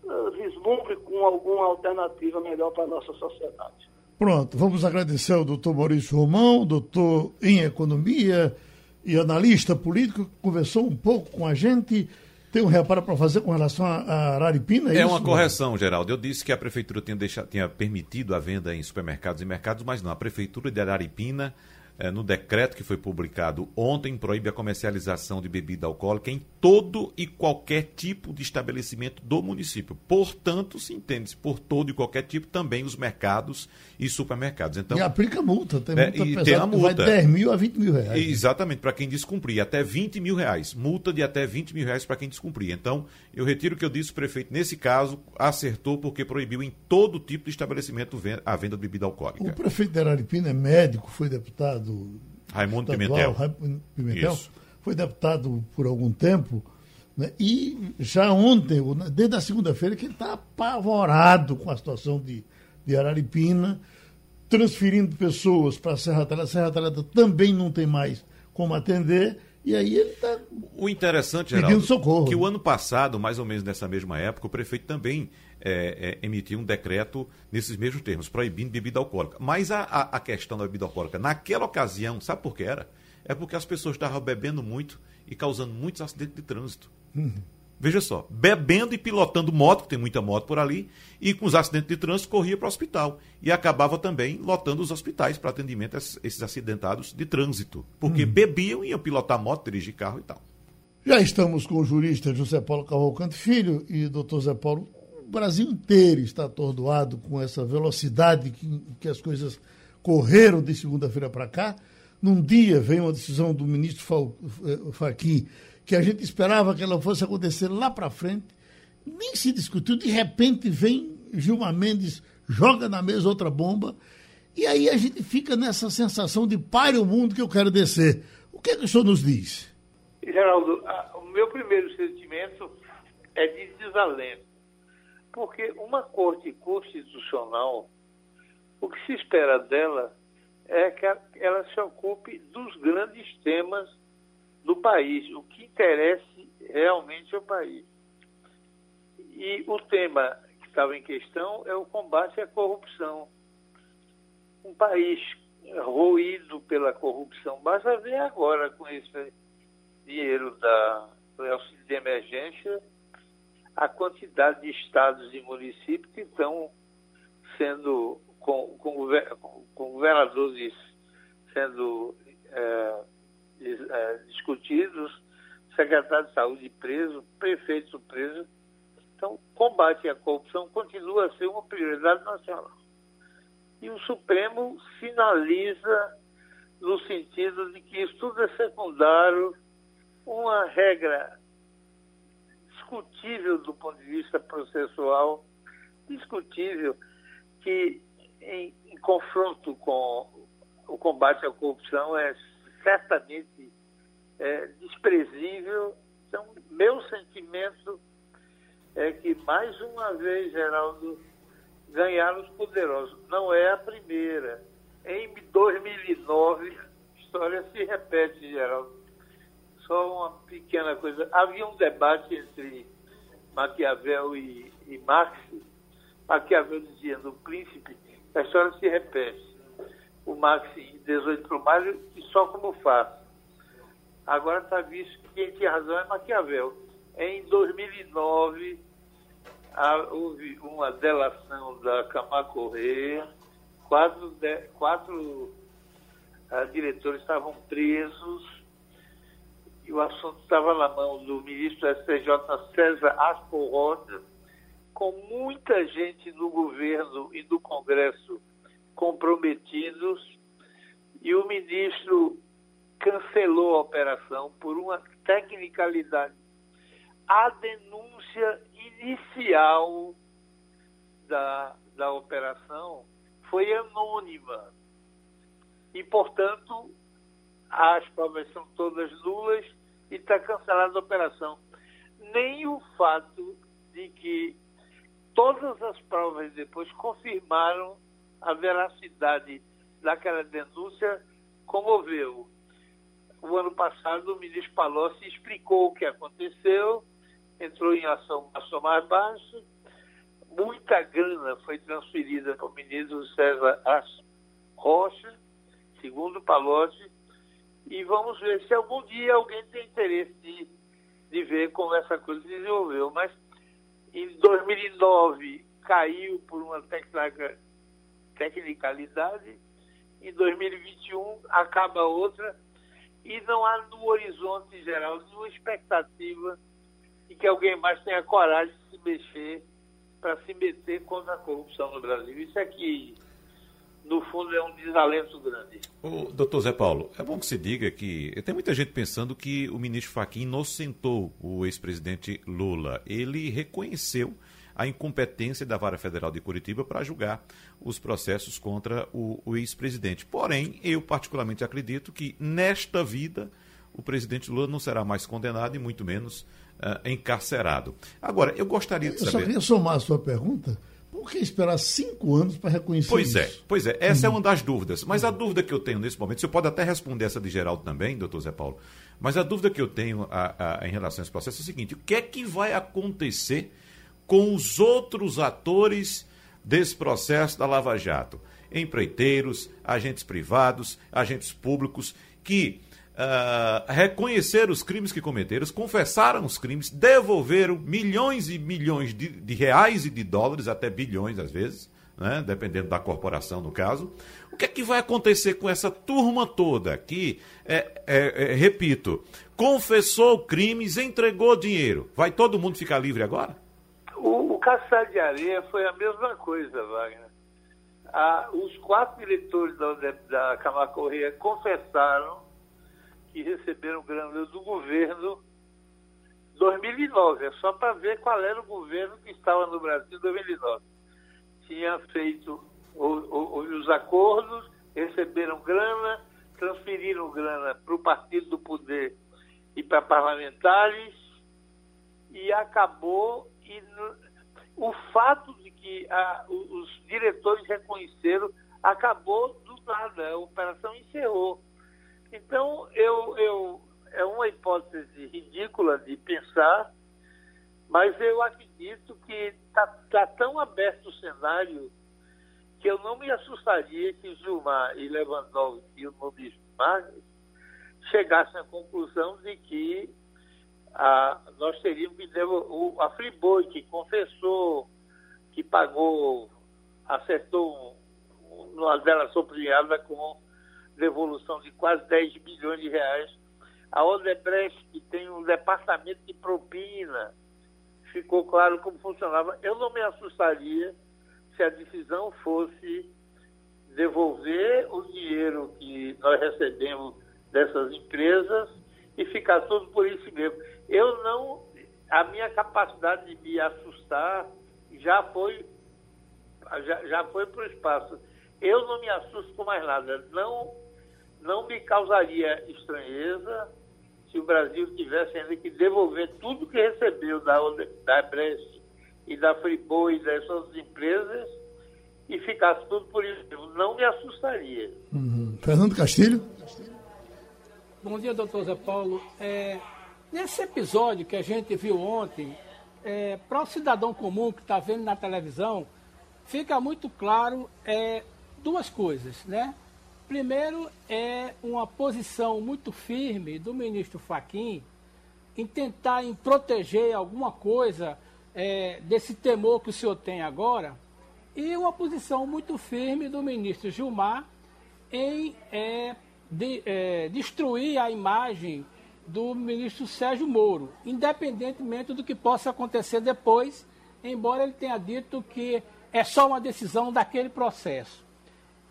uh, vislumbre com alguma alternativa melhor para a nossa sociedade. Pronto, vamos agradecer ao doutor Maurício Romão, doutor em economia e analista político, que conversou um pouco com a gente. Tem um reparo para fazer com relação a, Araripina? É, é uma correção, Geraldo. Eu disse que a prefeitura tinha, deixado, tinha permitido a venda em supermercados e mercados, mas não. A prefeitura de Araripina é, no decreto que foi publicado ontem, proíbe a comercialização de bebida alcoólica em todo e qualquer tipo de estabelecimento do município. Portanto, se entende -se por todo e qualquer tipo também os mercados e supermercados. Então, e aplica multa, tem multa é, e tem a multa. Vai 10 mil a 20 mil reais. Exatamente, para quem descumprir, até 20 mil reais. Multa de até 20 mil reais para quem descumprir. Então, eu retiro o que eu disse, o prefeito, nesse caso, acertou porque proibiu em todo tipo de estabelecimento a venda de bebida alcoólica. O prefeito de Araripina é médico, foi deputado deputado Raimundo estadual, Pimentel, Pimentel Isso. foi deputado por algum tempo, né? e já ontem, desde a segunda-feira, que ele está apavorado com a situação de, de Araripina, transferindo pessoas para a Serra Talhada. Serra Talhada também não tem mais como atender, e aí ele está. O interessante, Geraldo, socorro. que o ano passado, mais ou menos nessa mesma época, o prefeito também é, é, emitir um decreto nesses mesmos termos, proibindo bebida alcoólica. Mas a, a, a, questão da bebida alcoólica, naquela ocasião, sabe por que era? É porque as pessoas estavam bebendo muito e causando muitos acidentes de trânsito. Uhum. Veja só, bebendo e pilotando moto, que tem muita moto por ali, e com os acidentes de trânsito corria para o hospital. E acabava também lotando os hospitais para atendimento a esses acidentados de trânsito. Porque uhum. bebiam e iam pilotar moto, dirigir carro e tal. Já estamos com o jurista José Paulo Cavalcante Filho e doutor Zé Paulo o Brasil inteiro está atordoado com essa velocidade que, que as coisas correram de segunda-feira para cá. Num dia vem uma decisão do ministro eh, Fachin que a gente esperava que ela fosse acontecer lá para frente, nem se discutiu, de repente vem Gilmar Mendes, joga na mesa outra bomba E aí a gente fica nessa sensação de pare o mundo que eu quero descer. O que, é que o senhor nos diz? Geraldo, a, o meu primeiro sentimento é de desalento. Porque uma corte constitucional, o que se espera dela é que ela se ocupe dos grandes temas do país, o que interesse realmente ao país. E o tema que estava em questão é o combate à corrupção um país ruído pela corrupção. Basta ver agora com esse dinheiro da, auxílio de emergência a quantidade de estados e municípios que estão sendo com, com, com governadores sendo é, é, discutidos, secretário de saúde preso, prefeito preso. Então, combate à corrupção continua a ser uma prioridade nacional e o Supremo sinaliza no sentido de que isso tudo é secundário, uma regra discutível do ponto de vista processual, discutível, que em, em confronto com o combate à corrupção é certamente é, desprezível. Então, meu sentimento é que, mais uma vez, Geraldo, ganharam os poderosos. Não é a primeira. Em 2009, a história se repete, Geraldo. Só uma pequena coisa. Havia um debate entre Maquiavel e, e Marx. Maquiavel dizia no príncipe, a história se repete. O Marx em 18 de maio e só como faço. Agora está visto que quem tinha razão é Maquiavel. Em 2009, houve uma delação da Camargo Correia, quatro, de, quatro uh, diretores estavam presos e o assunto estava na mão do ministro STJ César Aspo Rosa, com muita gente no governo e no Congresso comprometidos, e o ministro cancelou a operação por uma tecnicalidade. A denúncia inicial da, da operação foi anônima. E, portanto, as provas são todas nulas e está cancelada a operação. Nem o fato de que todas as provas depois confirmaram a veracidade daquela denúncia comoveu. O ano passado, o ministro Palocci explicou o que aconteceu entrou em ação, ação mais baixa, muita grana foi transferida para o ministro César Rocha, segundo Palocci, e vamos ver se algum dia alguém tem interesse de, de ver como essa coisa se desenvolveu. Mas em 2009 caiu por uma tecnicalidade, em 2021 acaba outra, e não há no horizonte geral nenhuma expectativa e que alguém mais tenha coragem de se mexer para se meter contra a corrupção no Brasil. Isso é no fundo, é um desalento grande. O doutor Zé Paulo, é bom que se diga que tem muita gente pensando que o ministro Fachin inocentou o ex-presidente Lula. Ele reconheceu a incompetência da Vara Federal de Curitiba para julgar os processos contra o, o ex-presidente. Porém, eu particularmente acredito que nesta vida o presidente Lula não será mais condenado e muito menos uh, encarcerado. Agora, eu gostaria de saber. Eu só queria somar a sua pergunta. Por que esperar cinco anos para reconhecer pois isso? é, pois é. Essa é uma das dúvidas. Mas a dúvida que eu tenho nesse momento, você pode até responder essa de Geraldo também, doutor Zé Paulo, mas a dúvida que eu tenho a, a, em relação a esse processo é o seguinte: o que é que vai acontecer com os outros atores desse processo da Lava Jato? Empreiteiros, agentes privados, agentes públicos que uh, reconheceram os crimes que cometeram, confessaram os crimes, devolveram milhões e milhões de, de reais e de dólares, até bilhões às vezes, né? dependendo da corporação no caso. O que é que vai acontecer com essa turma toda que, é, é, é, repito, confessou crimes, entregou dinheiro? Vai todo mundo ficar livre agora? O, o caçar de areia foi a mesma coisa, Wagner. Ah, os quatro diretores da, da Camargo Correia confessaram que receberam grana do governo 2009. É só para ver qual era o governo que estava no Brasil em 2009. Tinha feito os acordos, receberam grana, transferiram grana para o partido do poder e para parlamentares e acabou e o fato de que a, os diretores reconheceram acabou do nada, a operação encerrou. Então eu, eu é uma hipótese ridícula de pensar, mas eu acredito que está tá tão aberto o cenário que eu não me assustaria que Gilmar e Lewandowski e o ministro Magno chegassem à conclusão de que ah, nós teríamos que devolver, a Friboi, que confessou, que pagou, acertou uma delação premiada com devolução de quase 10 bilhões de reais. A Odebrecht, que tem um departamento de propina, ficou claro como funcionava. Eu não me assustaria se a decisão fosse devolver o dinheiro que nós recebemos dessas empresas e ficar tudo por isso mesmo. Eu não, a minha capacidade de me assustar já foi já, já foi para o espaço. Eu não me assusto com mais nada. Não, não me causaria estranheza se o Brasil tivesse ainda que devolver tudo que recebeu da, da Brest e da Friboi e dessas empresas e ficasse tudo por isso. Não me assustaria. Uhum. Fernando Castilho? Bom dia, doutor Zé Paulo. É, nesse episódio que a gente viu ontem, é, para o cidadão comum que está vendo na televisão, fica muito claro é, duas coisas, né? Primeiro é uma posição muito firme do ministro Faquim em tentar em proteger alguma coisa é, desse temor que o senhor tem agora, e uma posição muito firme do ministro Gilmar em é, de, é, destruir a imagem do ministro Sérgio Moro, independentemente do que possa acontecer depois, embora ele tenha dito que é só uma decisão daquele processo.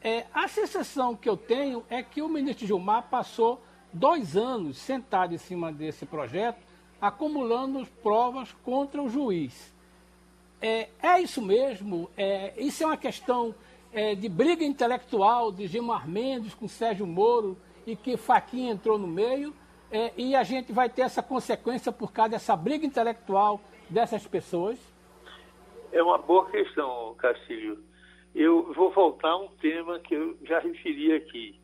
É, a sensação que eu tenho é que o ministro Gilmar passou dois anos sentado em cima desse projeto, acumulando provas contra o juiz. É, é isso mesmo? É, isso é uma questão é, de briga intelectual de Gilmar Mendes com Sérgio Moro e que Faquinha entrou no meio é, e a gente vai ter essa consequência por causa dessa briga intelectual dessas pessoas? É uma boa questão, Castilho. Eu vou voltar a um tema que eu já referi aqui.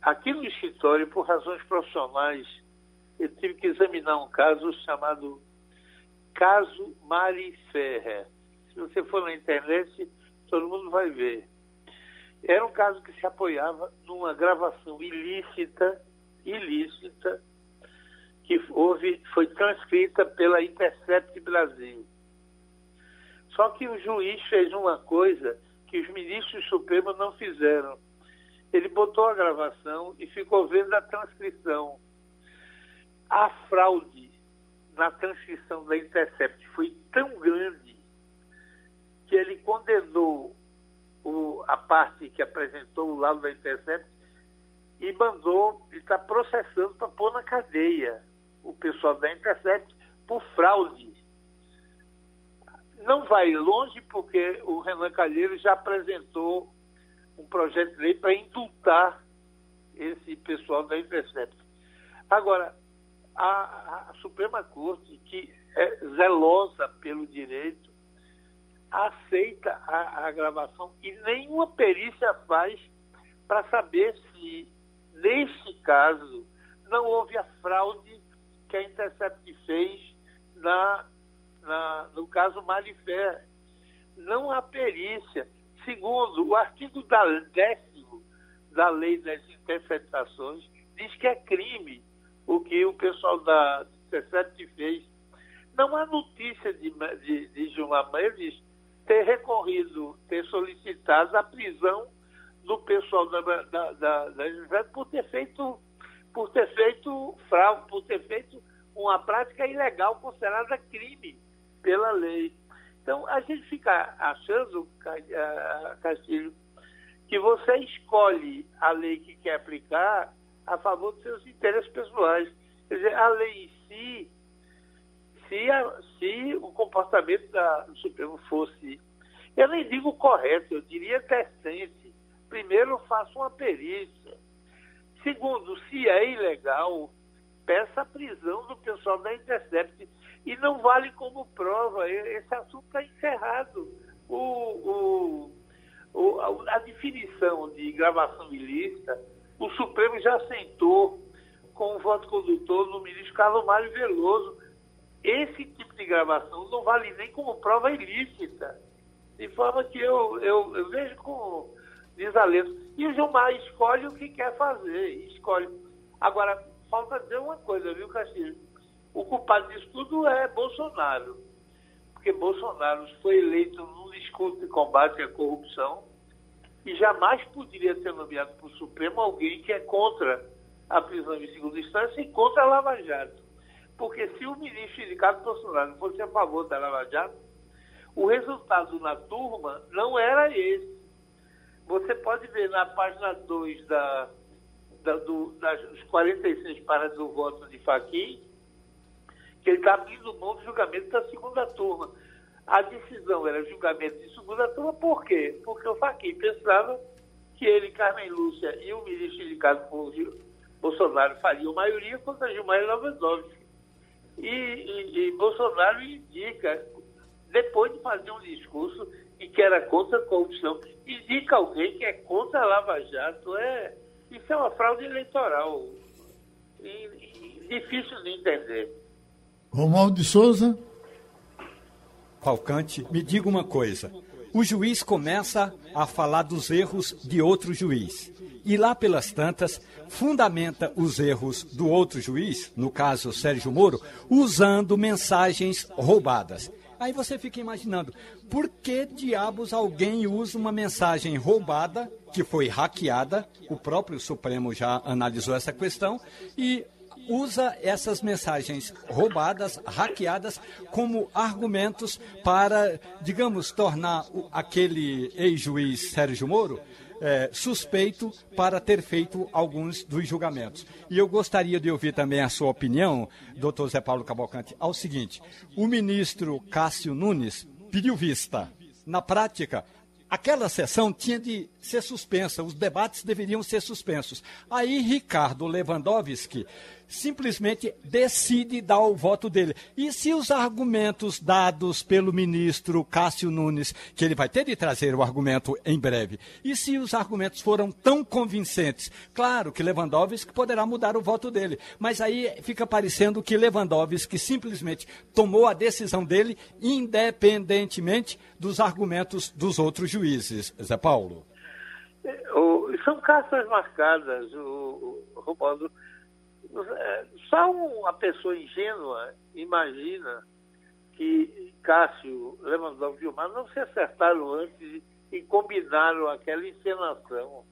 Aqui no escritório, por razões profissionais, eu tive que examinar um caso chamado caso Mari Ferrer. Se você for na internet, todo mundo vai ver. Era um caso que se apoiava numa gravação ilícita, ilícita, que houve, foi transcrita pela Intercept Brasil. Só que o juiz fez uma coisa que os ministros supremos não fizeram. Ele botou a gravação e ficou vendo a transcrição. A fraude na transcrição da Intercept foi tão grande que ele condenou o, a parte que apresentou o lado da Intercept e mandou, ele está processando para pôr na cadeia o pessoal da Intercept por fraude. Não vai longe porque o Renan Calheiros já apresentou um projeto de lei para indultar esse pessoal da Intercept. Agora, a, a Suprema Corte, que é zelosa pelo direito, aceita a, a gravação e nenhuma perícia faz para saber se, neste caso, não houve a fraude que a Intercept fez na, na, no caso Malifé. Não há perícia. Segundo, o artigo da, décimo da lei das interceptações diz que é crime o que o pessoal da CECEP fez. Não há notícia de, de, de Gilmar Mendes ter recorrido, ter solicitado a prisão do pessoal da, da, da, da por ter feito por ter feito fraude, por ter feito uma prática ilegal considerada crime pela lei. Então, a gente fica achando, Castilho, que você escolhe a lei que quer aplicar a favor dos seus interesses pessoais. Quer dizer, a lei em si, se, a, se o comportamento da, do Supremo fosse. eu nem digo correto, eu diria decente. Primeiro, faça uma perícia. Segundo, se é ilegal, peça a prisão do pessoal da Intercept. E não vale como prova, esse assunto está encerrado. O, o, o, a, definição de gravação ilícita, o Supremo já sentou com o voto condutor no ministro Carlos Mário Veloso. Esse tipo de gravação não vale nem como prova ilícita. De forma que eu, eu, eu vejo com desalento. E o Gilmar escolhe o que quer fazer, escolhe. Agora, falta dizer uma coisa, viu, Castilho? O culpado disso tudo é Bolsonaro. Porque Bolsonaro foi eleito num discurso de combate à corrupção e jamais poderia ter nomeado para o Supremo alguém que é contra a prisão em segunda instância e contra a Lava Jato. Porque se o ministro Ricardo Bolsonaro fosse a favor da Lava Jato, o resultado na turma não era esse. Você pode ver na página 2 da, da, do, das 46 páginas do voto de Faquim, que ele está abrindo mão do julgamento da segunda turma. A decisão era julgamento de segunda turma, por quê? Porque o Faquim pensava que ele, Carmen Lúcia e o ministro indicado por Bolsonaro fariam maioria contra Gilmar Lewandowski. E, e, e Bolsonaro indica depois de fazer um discurso e que era contra a corrupção, indica alguém que é contra a Lava Jato. É, isso é uma fraude eleitoral. E, e, difícil de entender. Romualdo de Souza. Falcante, me diga uma coisa. O juiz começa a falar dos erros de outro juiz. E lá pelas tantas, fundamenta os erros do outro juiz, no caso Sérgio Moro, usando mensagens roubadas. Aí você fica imaginando, por que diabos alguém usa uma mensagem roubada, que foi hackeada, o próprio Supremo já analisou essa questão, e usa essas mensagens roubadas, hackeadas, como argumentos para, digamos, tornar aquele ex-juiz Sérgio Moro é, suspeito para ter feito alguns dos julgamentos. E eu gostaria de ouvir também a sua opinião, doutor Zé Paulo Cavalcante, ao seguinte: o ministro Cássio Nunes pediu vista. Na prática, aquela sessão tinha de ser suspensa, os debates deveriam ser suspensos. Aí Ricardo Lewandowski simplesmente decide dar o voto dele. E se os argumentos dados pelo ministro Cássio Nunes, que ele vai ter de trazer o argumento em breve, e se os argumentos foram tão convincentes, claro que Lewandowski poderá mudar o voto dele, mas aí fica parecendo que Lewandowski simplesmente tomou a decisão dele independentemente dos argumentos dos outros juízes. Zé Paulo. É, são caças marcadas, o, o Romualdo só uma pessoa ingênua imagina que Cássio Lewandowski e Gilmar não se acertaram antes e combinaram aquela encenação.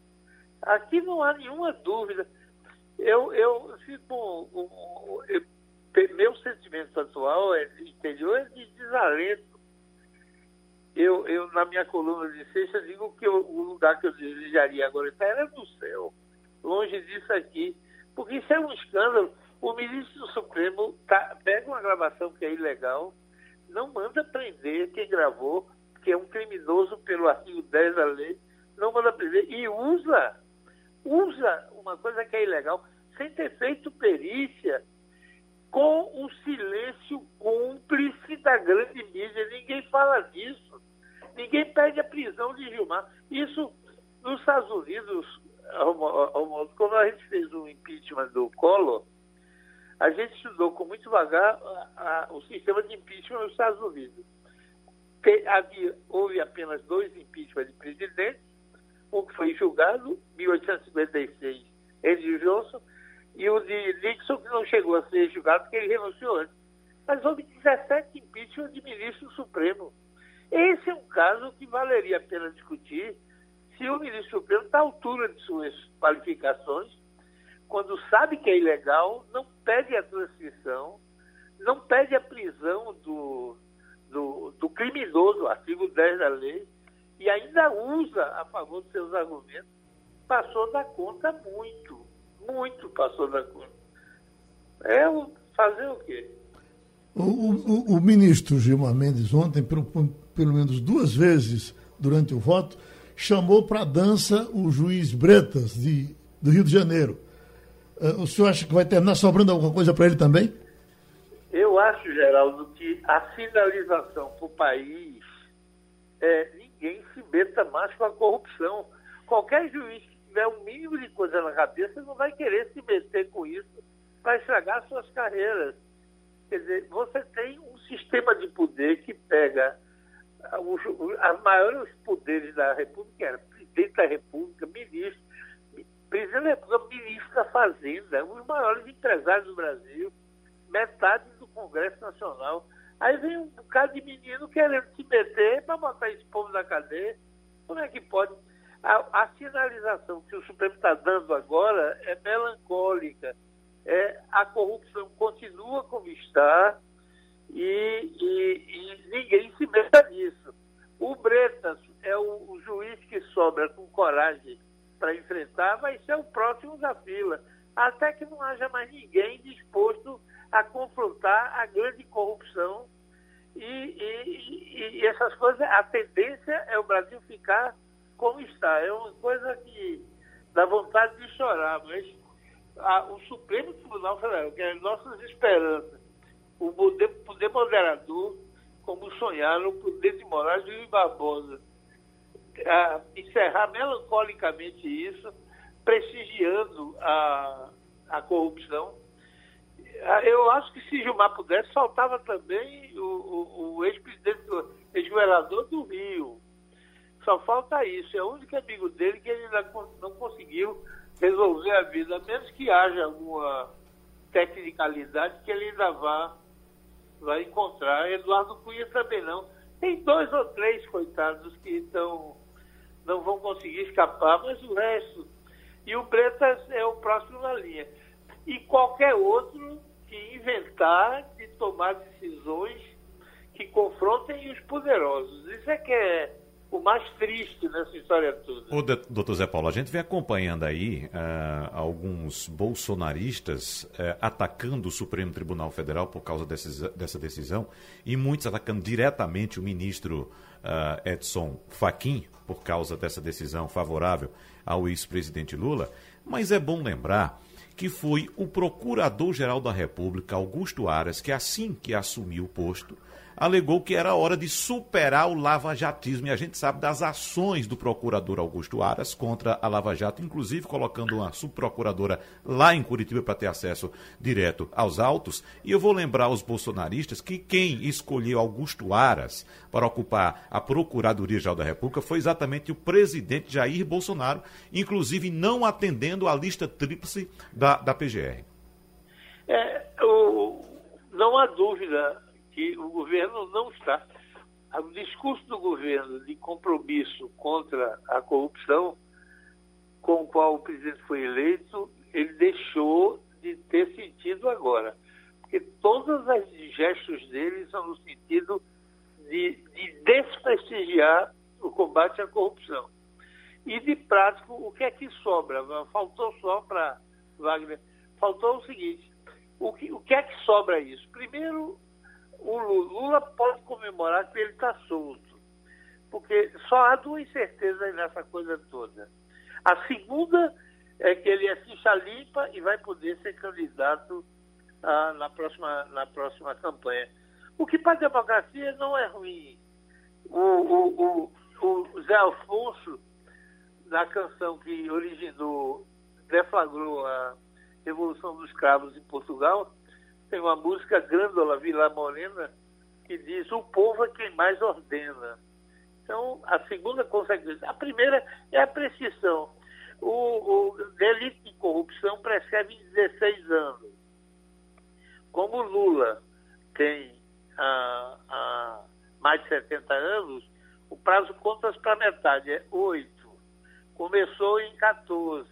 Aqui não há nenhuma dúvida. Eu, eu fico. eu, meu sentimento atual é, interior é de desalento. Eu, eu, na minha coluna de sexta, digo que eu, o lugar que eu desejaria agora era no céu. Longe disso aqui porque isso é um escândalo. O ministro do Supremo tá, pega uma gravação que é ilegal, não manda prender quem gravou, que é um criminoso pelo artigo 10 da lei, não manda prender e usa, usa uma coisa que é ilegal, sem ter feito perícia, com o silêncio cúmplice da grande mídia. Ninguém fala disso. Ninguém pede a prisão de Gilmar. Isso, nos Estados Unidos, Romualdo, quando a gente fez o impeachment do Collor, a gente estudou com muito vagar a, a, o sistema de impeachment nos Estados Unidos. Te, havia, houve apenas dois impeachment de presidentes, um que foi julgado, 1856, Andrew Johnson, e o de Nixon, que não chegou a ser julgado porque ele renunciou antes. Mas houve 17 impeachment de ministro supremo. Esse é um caso que valeria a pena discutir se o ministro Supremo está à altura de suas qualificações, quando sabe que é ilegal, não pede a transcrição, não pede a prisão do, do, do criminoso, artigo 10 da lei, e ainda usa a favor dos seus argumentos, passou da conta muito, muito passou da conta. É fazer o quê? O, o, o ministro Gilmar Mendes ontem pelo menos duas vezes durante o voto, chamou para dança o juiz Bretas, de, do Rio de Janeiro. Uh, o senhor acha que vai terminar sobrando alguma coisa para ele também? Eu acho, Geraldo, que a sinalização para o país é ninguém se meta mais com a corrupção. Qualquer juiz que tiver um mínimo de coisa na cabeça não vai querer se meter com isso para estragar suas carreiras. Quer dizer, você tem um sistema de poder que pega os, os maiores poderes da República, era presidente da República, ministro, presidente da República, ministro da Fazenda, os maiores empresários do Brasil, metade do Congresso Nacional. Aí vem um bocado de menino querendo se meter para botar esse povo na cadeia. Como é que pode? A, a sinalização que o Supremo está dando agora é melancólica. É, a corrupção continua como está e, e, e ninguém se meta nisso. O Bretas é o, o juiz que sobra com coragem para enfrentar, vai ser o próximo da fila. Até que não haja mais ninguém disposto a confrontar a grande corrupção e, e, e, essas coisas, a tendência é o Brasil ficar como está. É uma coisa que dá vontade de chorar, mas a, o Supremo Tribunal Federal, que é nossas esperanças, o poder, poder moderador, como sonharam poder de Moraes e Barbosa, a, encerrar melancolicamente isso, prestigiando a, a corrupção eu acho que se Gilmar pudesse, faltava também o, o, o ex-presidente, ex-governador do Rio. Só falta isso. É o único amigo dele que ele ainda não conseguiu resolver a vida, a menos que haja alguma tecnicalidade que ele ainda vá, vai encontrar. Eduardo Cunha também não. Tem dois ou três coitados que estão, não vão conseguir escapar, mas o resto. E o Bretas é o próximo na linha. E qualquer outro que inventar de tomar decisões que confrontem os poderosos. Isso é que é o mais triste nessa história toda. O doutor Zé Paulo, a gente vem acompanhando aí uh, alguns bolsonaristas uh, atacando o Supremo Tribunal Federal por causa dessa, dessa decisão e muitos atacando diretamente o ministro uh, Edson Fachin por causa dessa decisão favorável ao ex-presidente Lula. Mas é bom lembrar que foi o Procurador-Geral da República, Augusto Aras, que assim que assumiu o posto, alegou que era hora de superar o lava-jatismo. E a gente sabe das ações do procurador Augusto Aras contra a Lava Jato, inclusive colocando uma subprocuradora lá em Curitiba para ter acesso direto aos autos. E eu vou lembrar aos bolsonaristas que quem escolheu Augusto Aras para ocupar a Procuradoria-Geral da República foi exatamente o presidente Jair Bolsonaro, inclusive não atendendo a lista tríplice da, da PGR. É, o, não há dúvida que o governo não está. O discurso do governo de compromisso contra a corrupção, com o qual o presidente foi eleito, ele deixou de ter sentido agora. Porque todos os gestos dele são no sentido de, de desprestigiar o combate à corrupção. E de prático, o que é que sobra? Faltou só para Wagner, faltou o seguinte: o que, o que é que sobra isso? Primeiro, o Lula pode comemorar que ele está solto. Porque só há duas certezas nessa coisa toda. A segunda é que ele é ficha limpa e vai poder ser candidato ah, na, próxima, na próxima campanha. O que para a democracia não é ruim. O, o, o, o Zé Alfonso, na canção que originou, deflagrou a Revolução dos Cravos em Portugal, tem uma música grândola, Vila Morena, que diz o povo é quem mais ordena. Então, a segunda consequência. A primeira é a precisão. O, o delito de corrupção prescreve em 16 anos. Como Lula tem ah, ah, mais de 70 anos, o prazo contas para metade, é 8. Começou em 14.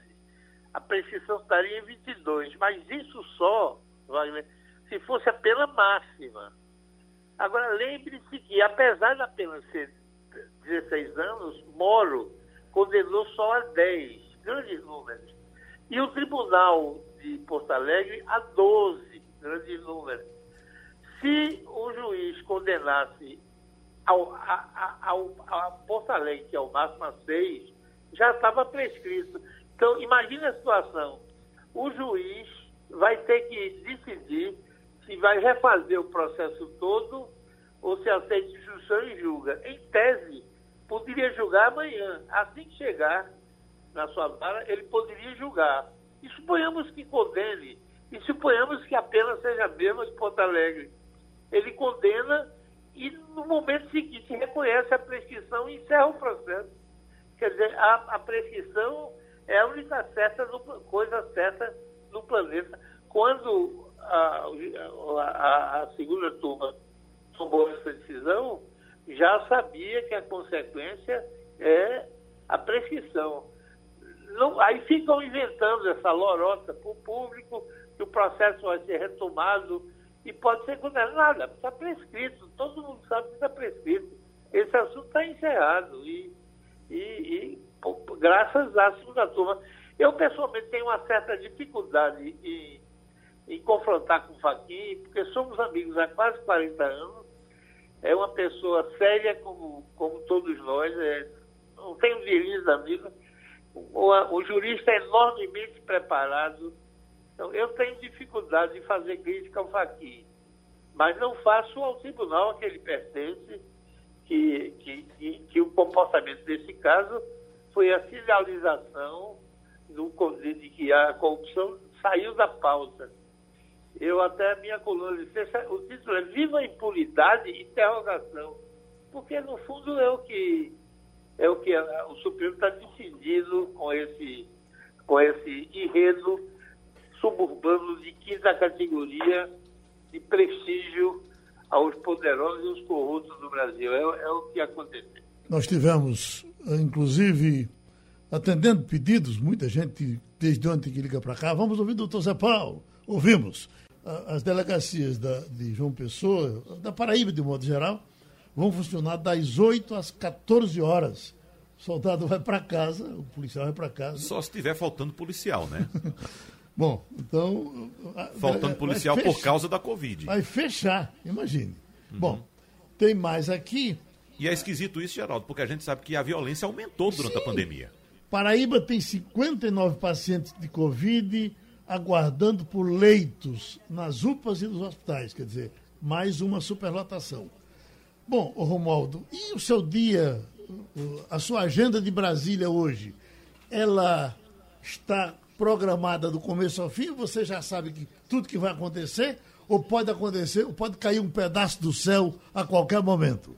A prescrição estaria em 22. Mas isso só, se fosse a pena máxima. Agora, lembre-se que, apesar da pena ser 16 anos, Moro condenou só a 10, grandes números. E o Tribunal de Porto Alegre a 12, grandes números. Se o juiz condenasse ao, a, a Porto Alegre, que é o máximo a seis, já estava prescrito. Então, imagine a situação. O juiz vai ter que decidir se vai refazer o processo todo ou se aceita instrução e julga. Em tese, poderia julgar amanhã. Assim que chegar na sua vara, ele poderia julgar. E suponhamos que condene, e suponhamos que a pena seja a mesma de Porto Alegre. Ele condena e no momento seguinte reconhece a prescrição e encerra o processo. Quer dizer, a, a prescrição é a única certa no, coisa certa no planeta. Quando a, a, a segunda turma tomou essa decisão, já sabia que a consequência é a prescrição. Não, aí ficam inventando essa lorota para o público, que o processo vai ser retomado e pode ser condenado. Está prescrito, todo mundo sabe que está prescrito. Esse assunto está encerrado e, e, e, graças à segunda turma. Eu, pessoalmente, tenho uma certa dificuldade em, em confrontar com o Faquin, porque somos amigos há quase 40 anos. É uma pessoa séria como, como todos nós, é, não tenho viris amigos. O, o jurista é enormemente preparado então, eu tenho dificuldade de fazer crítica ao Fachin, mas não faço ao tribunal a que ele pertence, que, que, que, que o comportamento desse caso foi a sinalização do, de que a corrupção saiu da pauta. Eu até a minha coluna disse, o título é Viva a impunidade interrogação. Porque no fundo é o que é o que o Supremo está decidindo com esse, com esse enredo suburbanos de quinta categoria de prestígio aos poderosos e aos corruptos do Brasil. É, é o que aconteceu. Nós tivemos, inclusive, atendendo pedidos, muita gente desde ontem que liga para cá. Vamos ouvir o doutor Zé Paulo. Ouvimos. As delegacias da, de João Pessoa, da Paraíba de modo geral, vão funcionar das 8 às 14 horas. O soldado vai para casa, o policial vai para casa. Só se estiver faltando policial, né? Bom, então. Faltando policial por causa da Covid. Vai fechar, imagine. Uhum. Bom, tem mais aqui. E é esquisito isso, Geraldo, porque a gente sabe que a violência aumentou durante Sim. a pandemia. Paraíba tem 59 pacientes de Covid aguardando por leitos nas UPAs e nos hospitais, quer dizer, mais uma superlotação. Bom, Romualdo, e o seu dia, a sua agenda de Brasília hoje, ela está programada do começo ao fim, você já sabe que tudo que vai acontecer, ou pode acontecer, ou pode cair um pedaço do céu a qualquer momento.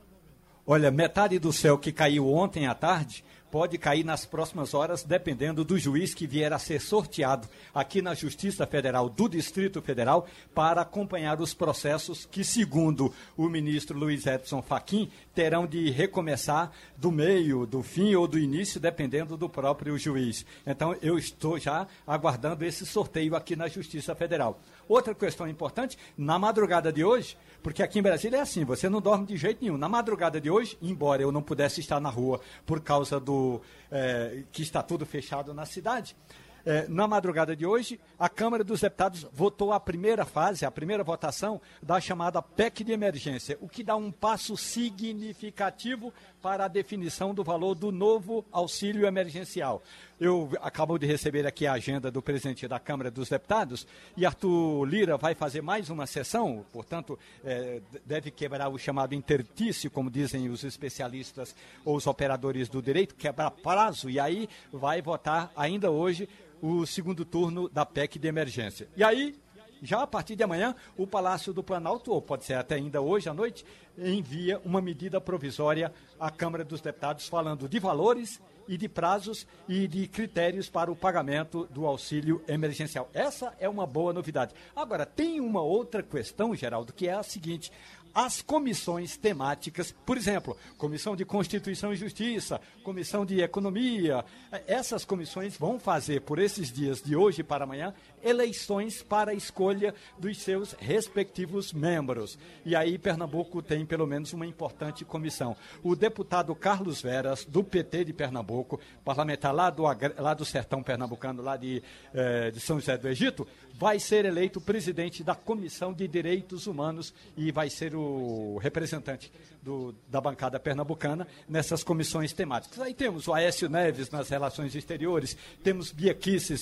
Olha, metade do céu que caiu ontem à tarde pode cair nas próximas horas, dependendo do juiz que vier a ser sorteado aqui na Justiça Federal do Distrito Federal para acompanhar os processos que, segundo o ministro Luiz Edson Fachin, terão de recomeçar do meio, do fim ou do início, dependendo do próprio juiz. Então, eu estou já aguardando esse sorteio aqui na Justiça Federal. Outra questão importante, na madrugada de hoje, porque aqui em Brasília é assim, você não dorme de jeito nenhum. Na madrugada de hoje, embora eu não pudesse estar na rua por causa do é, que está tudo fechado na cidade, é, na madrugada de hoje, a Câmara dos Deputados votou a primeira fase, a primeira votação da chamada PEC de emergência, o que dá um passo significativo para a definição do valor do novo auxílio emergencial. Eu acabo de receber aqui a agenda do presidente da Câmara dos Deputados e Arthur Lira vai fazer mais uma sessão, portanto, é, deve quebrar o chamado intertício, como dizem os especialistas ou os operadores do direito, quebrar prazo e aí vai votar ainda hoje o segundo turno da PEC de emergência. E aí, já a partir de amanhã, o Palácio do Planalto, ou pode ser até ainda hoje à noite, envia uma medida provisória à Câmara dos Deputados falando de valores e de prazos e de critérios para o pagamento do auxílio emergencial. Essa é uma boa novidade. Agora, tem uma outra questão, Geraldo, que é a seguinte: as comissões temáticas, por exemplo, Comissão de Constituição e Justiça, Comissão de Economia, essas comissões vão fazer por esses dias de hoje para amanhã eleições para a escolha dos seus respectivos membros. E aí Pernambuco tem pelo menos uma importante comissão. O deputado Carlos Veras, do PT de Pernambuco, parlamentar lá do, lá do sertão pernambucano, lá de, eh, de São José do Egito, vai ser eleito presidente da Comissão de Direitos Humanos e vai ser o representante do, da bancada pernambucana nessas comissões temáticas. Aí temos o Aécio Neves nas relações exteriores, temos Bia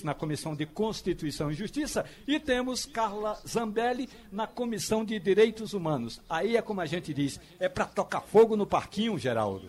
na Comissão de Constituição e Justiça e temos Carla Zambelli na Comissão de Direitos Humanos. Aí é como a gente diz, é para tocar fogo no parquinho, Geraldo.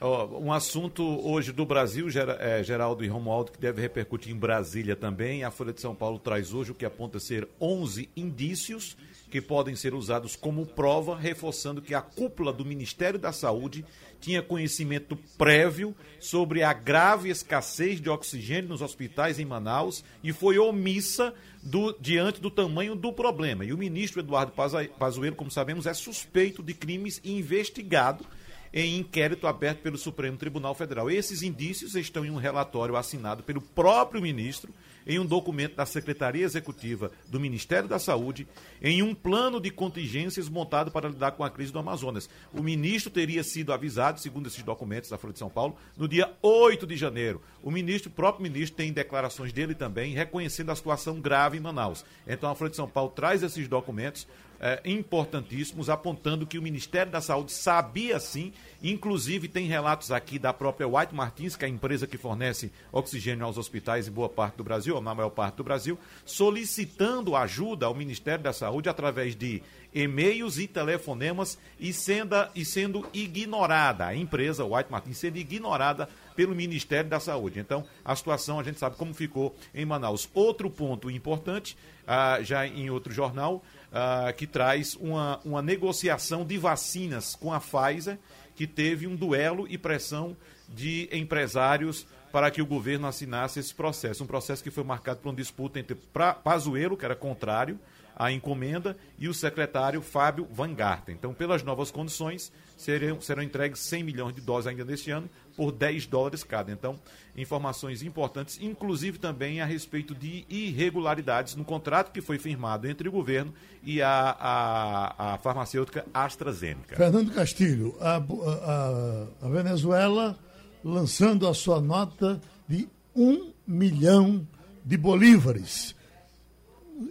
um assunto hoje do Brasil, é, Geraldo e Romualdo, que deve repercutir em Brasília também. A Folha de São Paulo traz hoje o que aponta ser 11 indícios que podem ser usados como prova, reforçando que a cúpula do Ministério da Saúde tinha conhecimento prévio sobre a grave escassez de oxigênio nos hospitais em Manaus e foi omissa do, diante do tamanho do problema. E o ministro Eduardo Pazuello, como sabemos, é suspeito de crimes e investigado em inquérito aberto pelo Supremo Tribunal Federal. Esses indícios estão em um relatório assinado pelo próprio ministro em um documento da Secretaria Executiva do Ministério da Saúde, em um plano de contingências montado para lidar com a crise do Amazonas. O ministro teria sido avisado, segundo esses documentos da Folha de São Paulo, no dia 8 de janeiro. O ministro, o próprio ministro, tem declarações dele também reconhecendo a situação grave em Manaus. Então a Folha de São Paulo traz esses documentos é, importantíssimos, apontando que o Ministério da Saúde sabia sim, inclusive tem relatos aqui da própria White Martins, que é a empresa que fornece oxigênio aos hospitais em boa parte do Brasil, ou na maior parte do Brasil, solicitando ajuda ao Ministério da Saúde através de e-mails e telefonemas e sendo, e sendo ignorada, a empresa White Martins sendo ignorada pelo Ministério da Saúde. Então, a situação a gente sabe como ficou em Manaus. Outro ponto importante, ah, já em outro jornal, uh, que traz uma, uma negociação de vacinas com a Pfizer, que teve um duelo e pressão de empresários para que o governo assinasse esse processo. Um processo que foi marcado por uma disputa entre Pazuello, que era contrário à encomenda, e o secretário Fábio Van Garten. Então, pelas novas condições, serão, serão entregues 100 milhões de doses ainda neste ano, por 10 dólares cada. Então, informações importantes, inclusive também a respeito de irregularidades no contrato que foi firmado entre o governo e a, a, a farmacêutica AstraZeneca. Fernando Castilho, a, a, a Venezuela lançando a sua nota de um milhão de bolívares.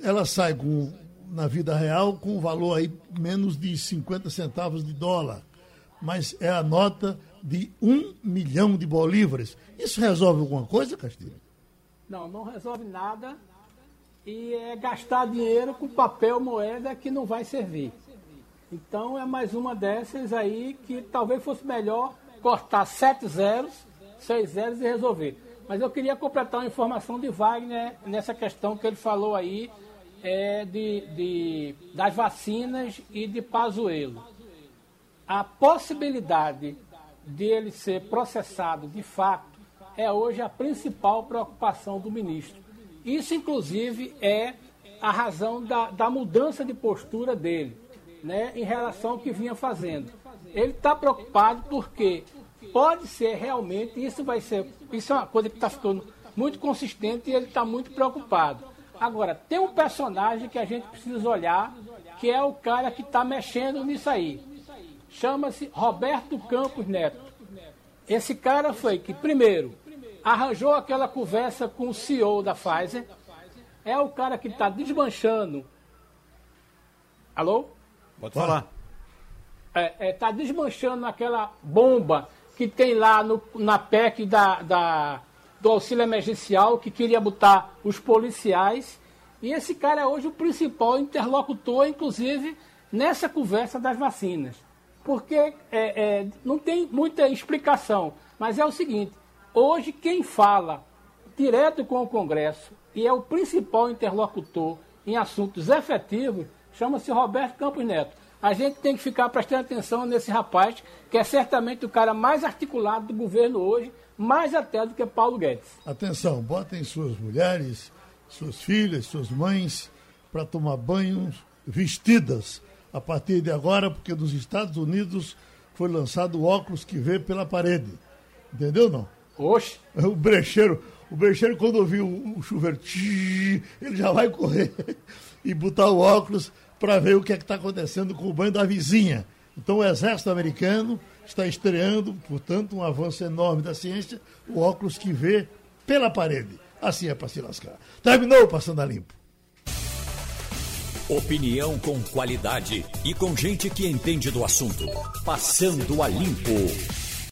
Ela sai com, na vida real com um valor aí menos de 50 centavos de dólar, mas é a nota de um milhão de bolívares. Isso resolve alguma coisa, Castilho? Não, não resolve nada e é gastar dinheiro com papel moeda que não vai servir. Então é mais uma dessas aí que talvez fosse melhor cortar sete zeros, seis zeros e resolver. Mas eu queria completar uma informação de Wagner nessa questão que ele falou aí é, de, de, das vacinas e de Pazuello. A possibilidade de ele ser processado de fato é hoje a principal preocupação do ministro. Isso, inclusive, é a razão da, da mudança de postura dele, né, em relação ao que vinha fazendo. Ele está preocupado porque pode ser realmente, isso vai ser, isso é uma coisa que está ficando muito consistente e ele está muito preocupado. Agora, tem um personagem que a gente precisa olhar, que é o cara que está mexendo nisso aí chama-se Roberto Campos Neto. Esse cara foi que, primeiro, arranjou aquela conversa com o CEO da Pfizer, é o cara que está desmanchando. Alô? Pode falar. Está é, é, tá desmanchando aquela bomba que tem lá no, na PEC da, da, do auxílio emergencial, que queria botar os policiais. E esse cara é hoje o principal interlocutor, inclusive, nessa conversa das vacinas porque é, é, não tem muita explicação. Mas é o seguinte: hoje quem fala direto com o Congresso e é o principal interlocutor em assuntos efetivos chama-se Roberto Campos Neto. A gente tem que ficar prestando atenção nesse rapaz, que é certamente o cara mais articulado do governo hoje, mais até do que Paulo Guedes. Atenção, botem suas mulheres, suas filhas, suas mães para tomar banhos vestidas a partir de agora, porque nos Estados Unidos foi lançado o óculos que vê pela parede. Entendeu não? Oxe! O brecheiro, o brecheiro quando ouvir o, o chuveiro, ele já vai correr e botar o óculos para ver o que é está acontecendo com o banho da vizinha. Então o exército americano está estreando, portanto, um avanço enorme da ciência, o óculos que vê pela parede. Assim é para se lascar. Terminou Passando a Limpo. Opinião com qualidade e com gente que entende do assunto. Passando a limpo.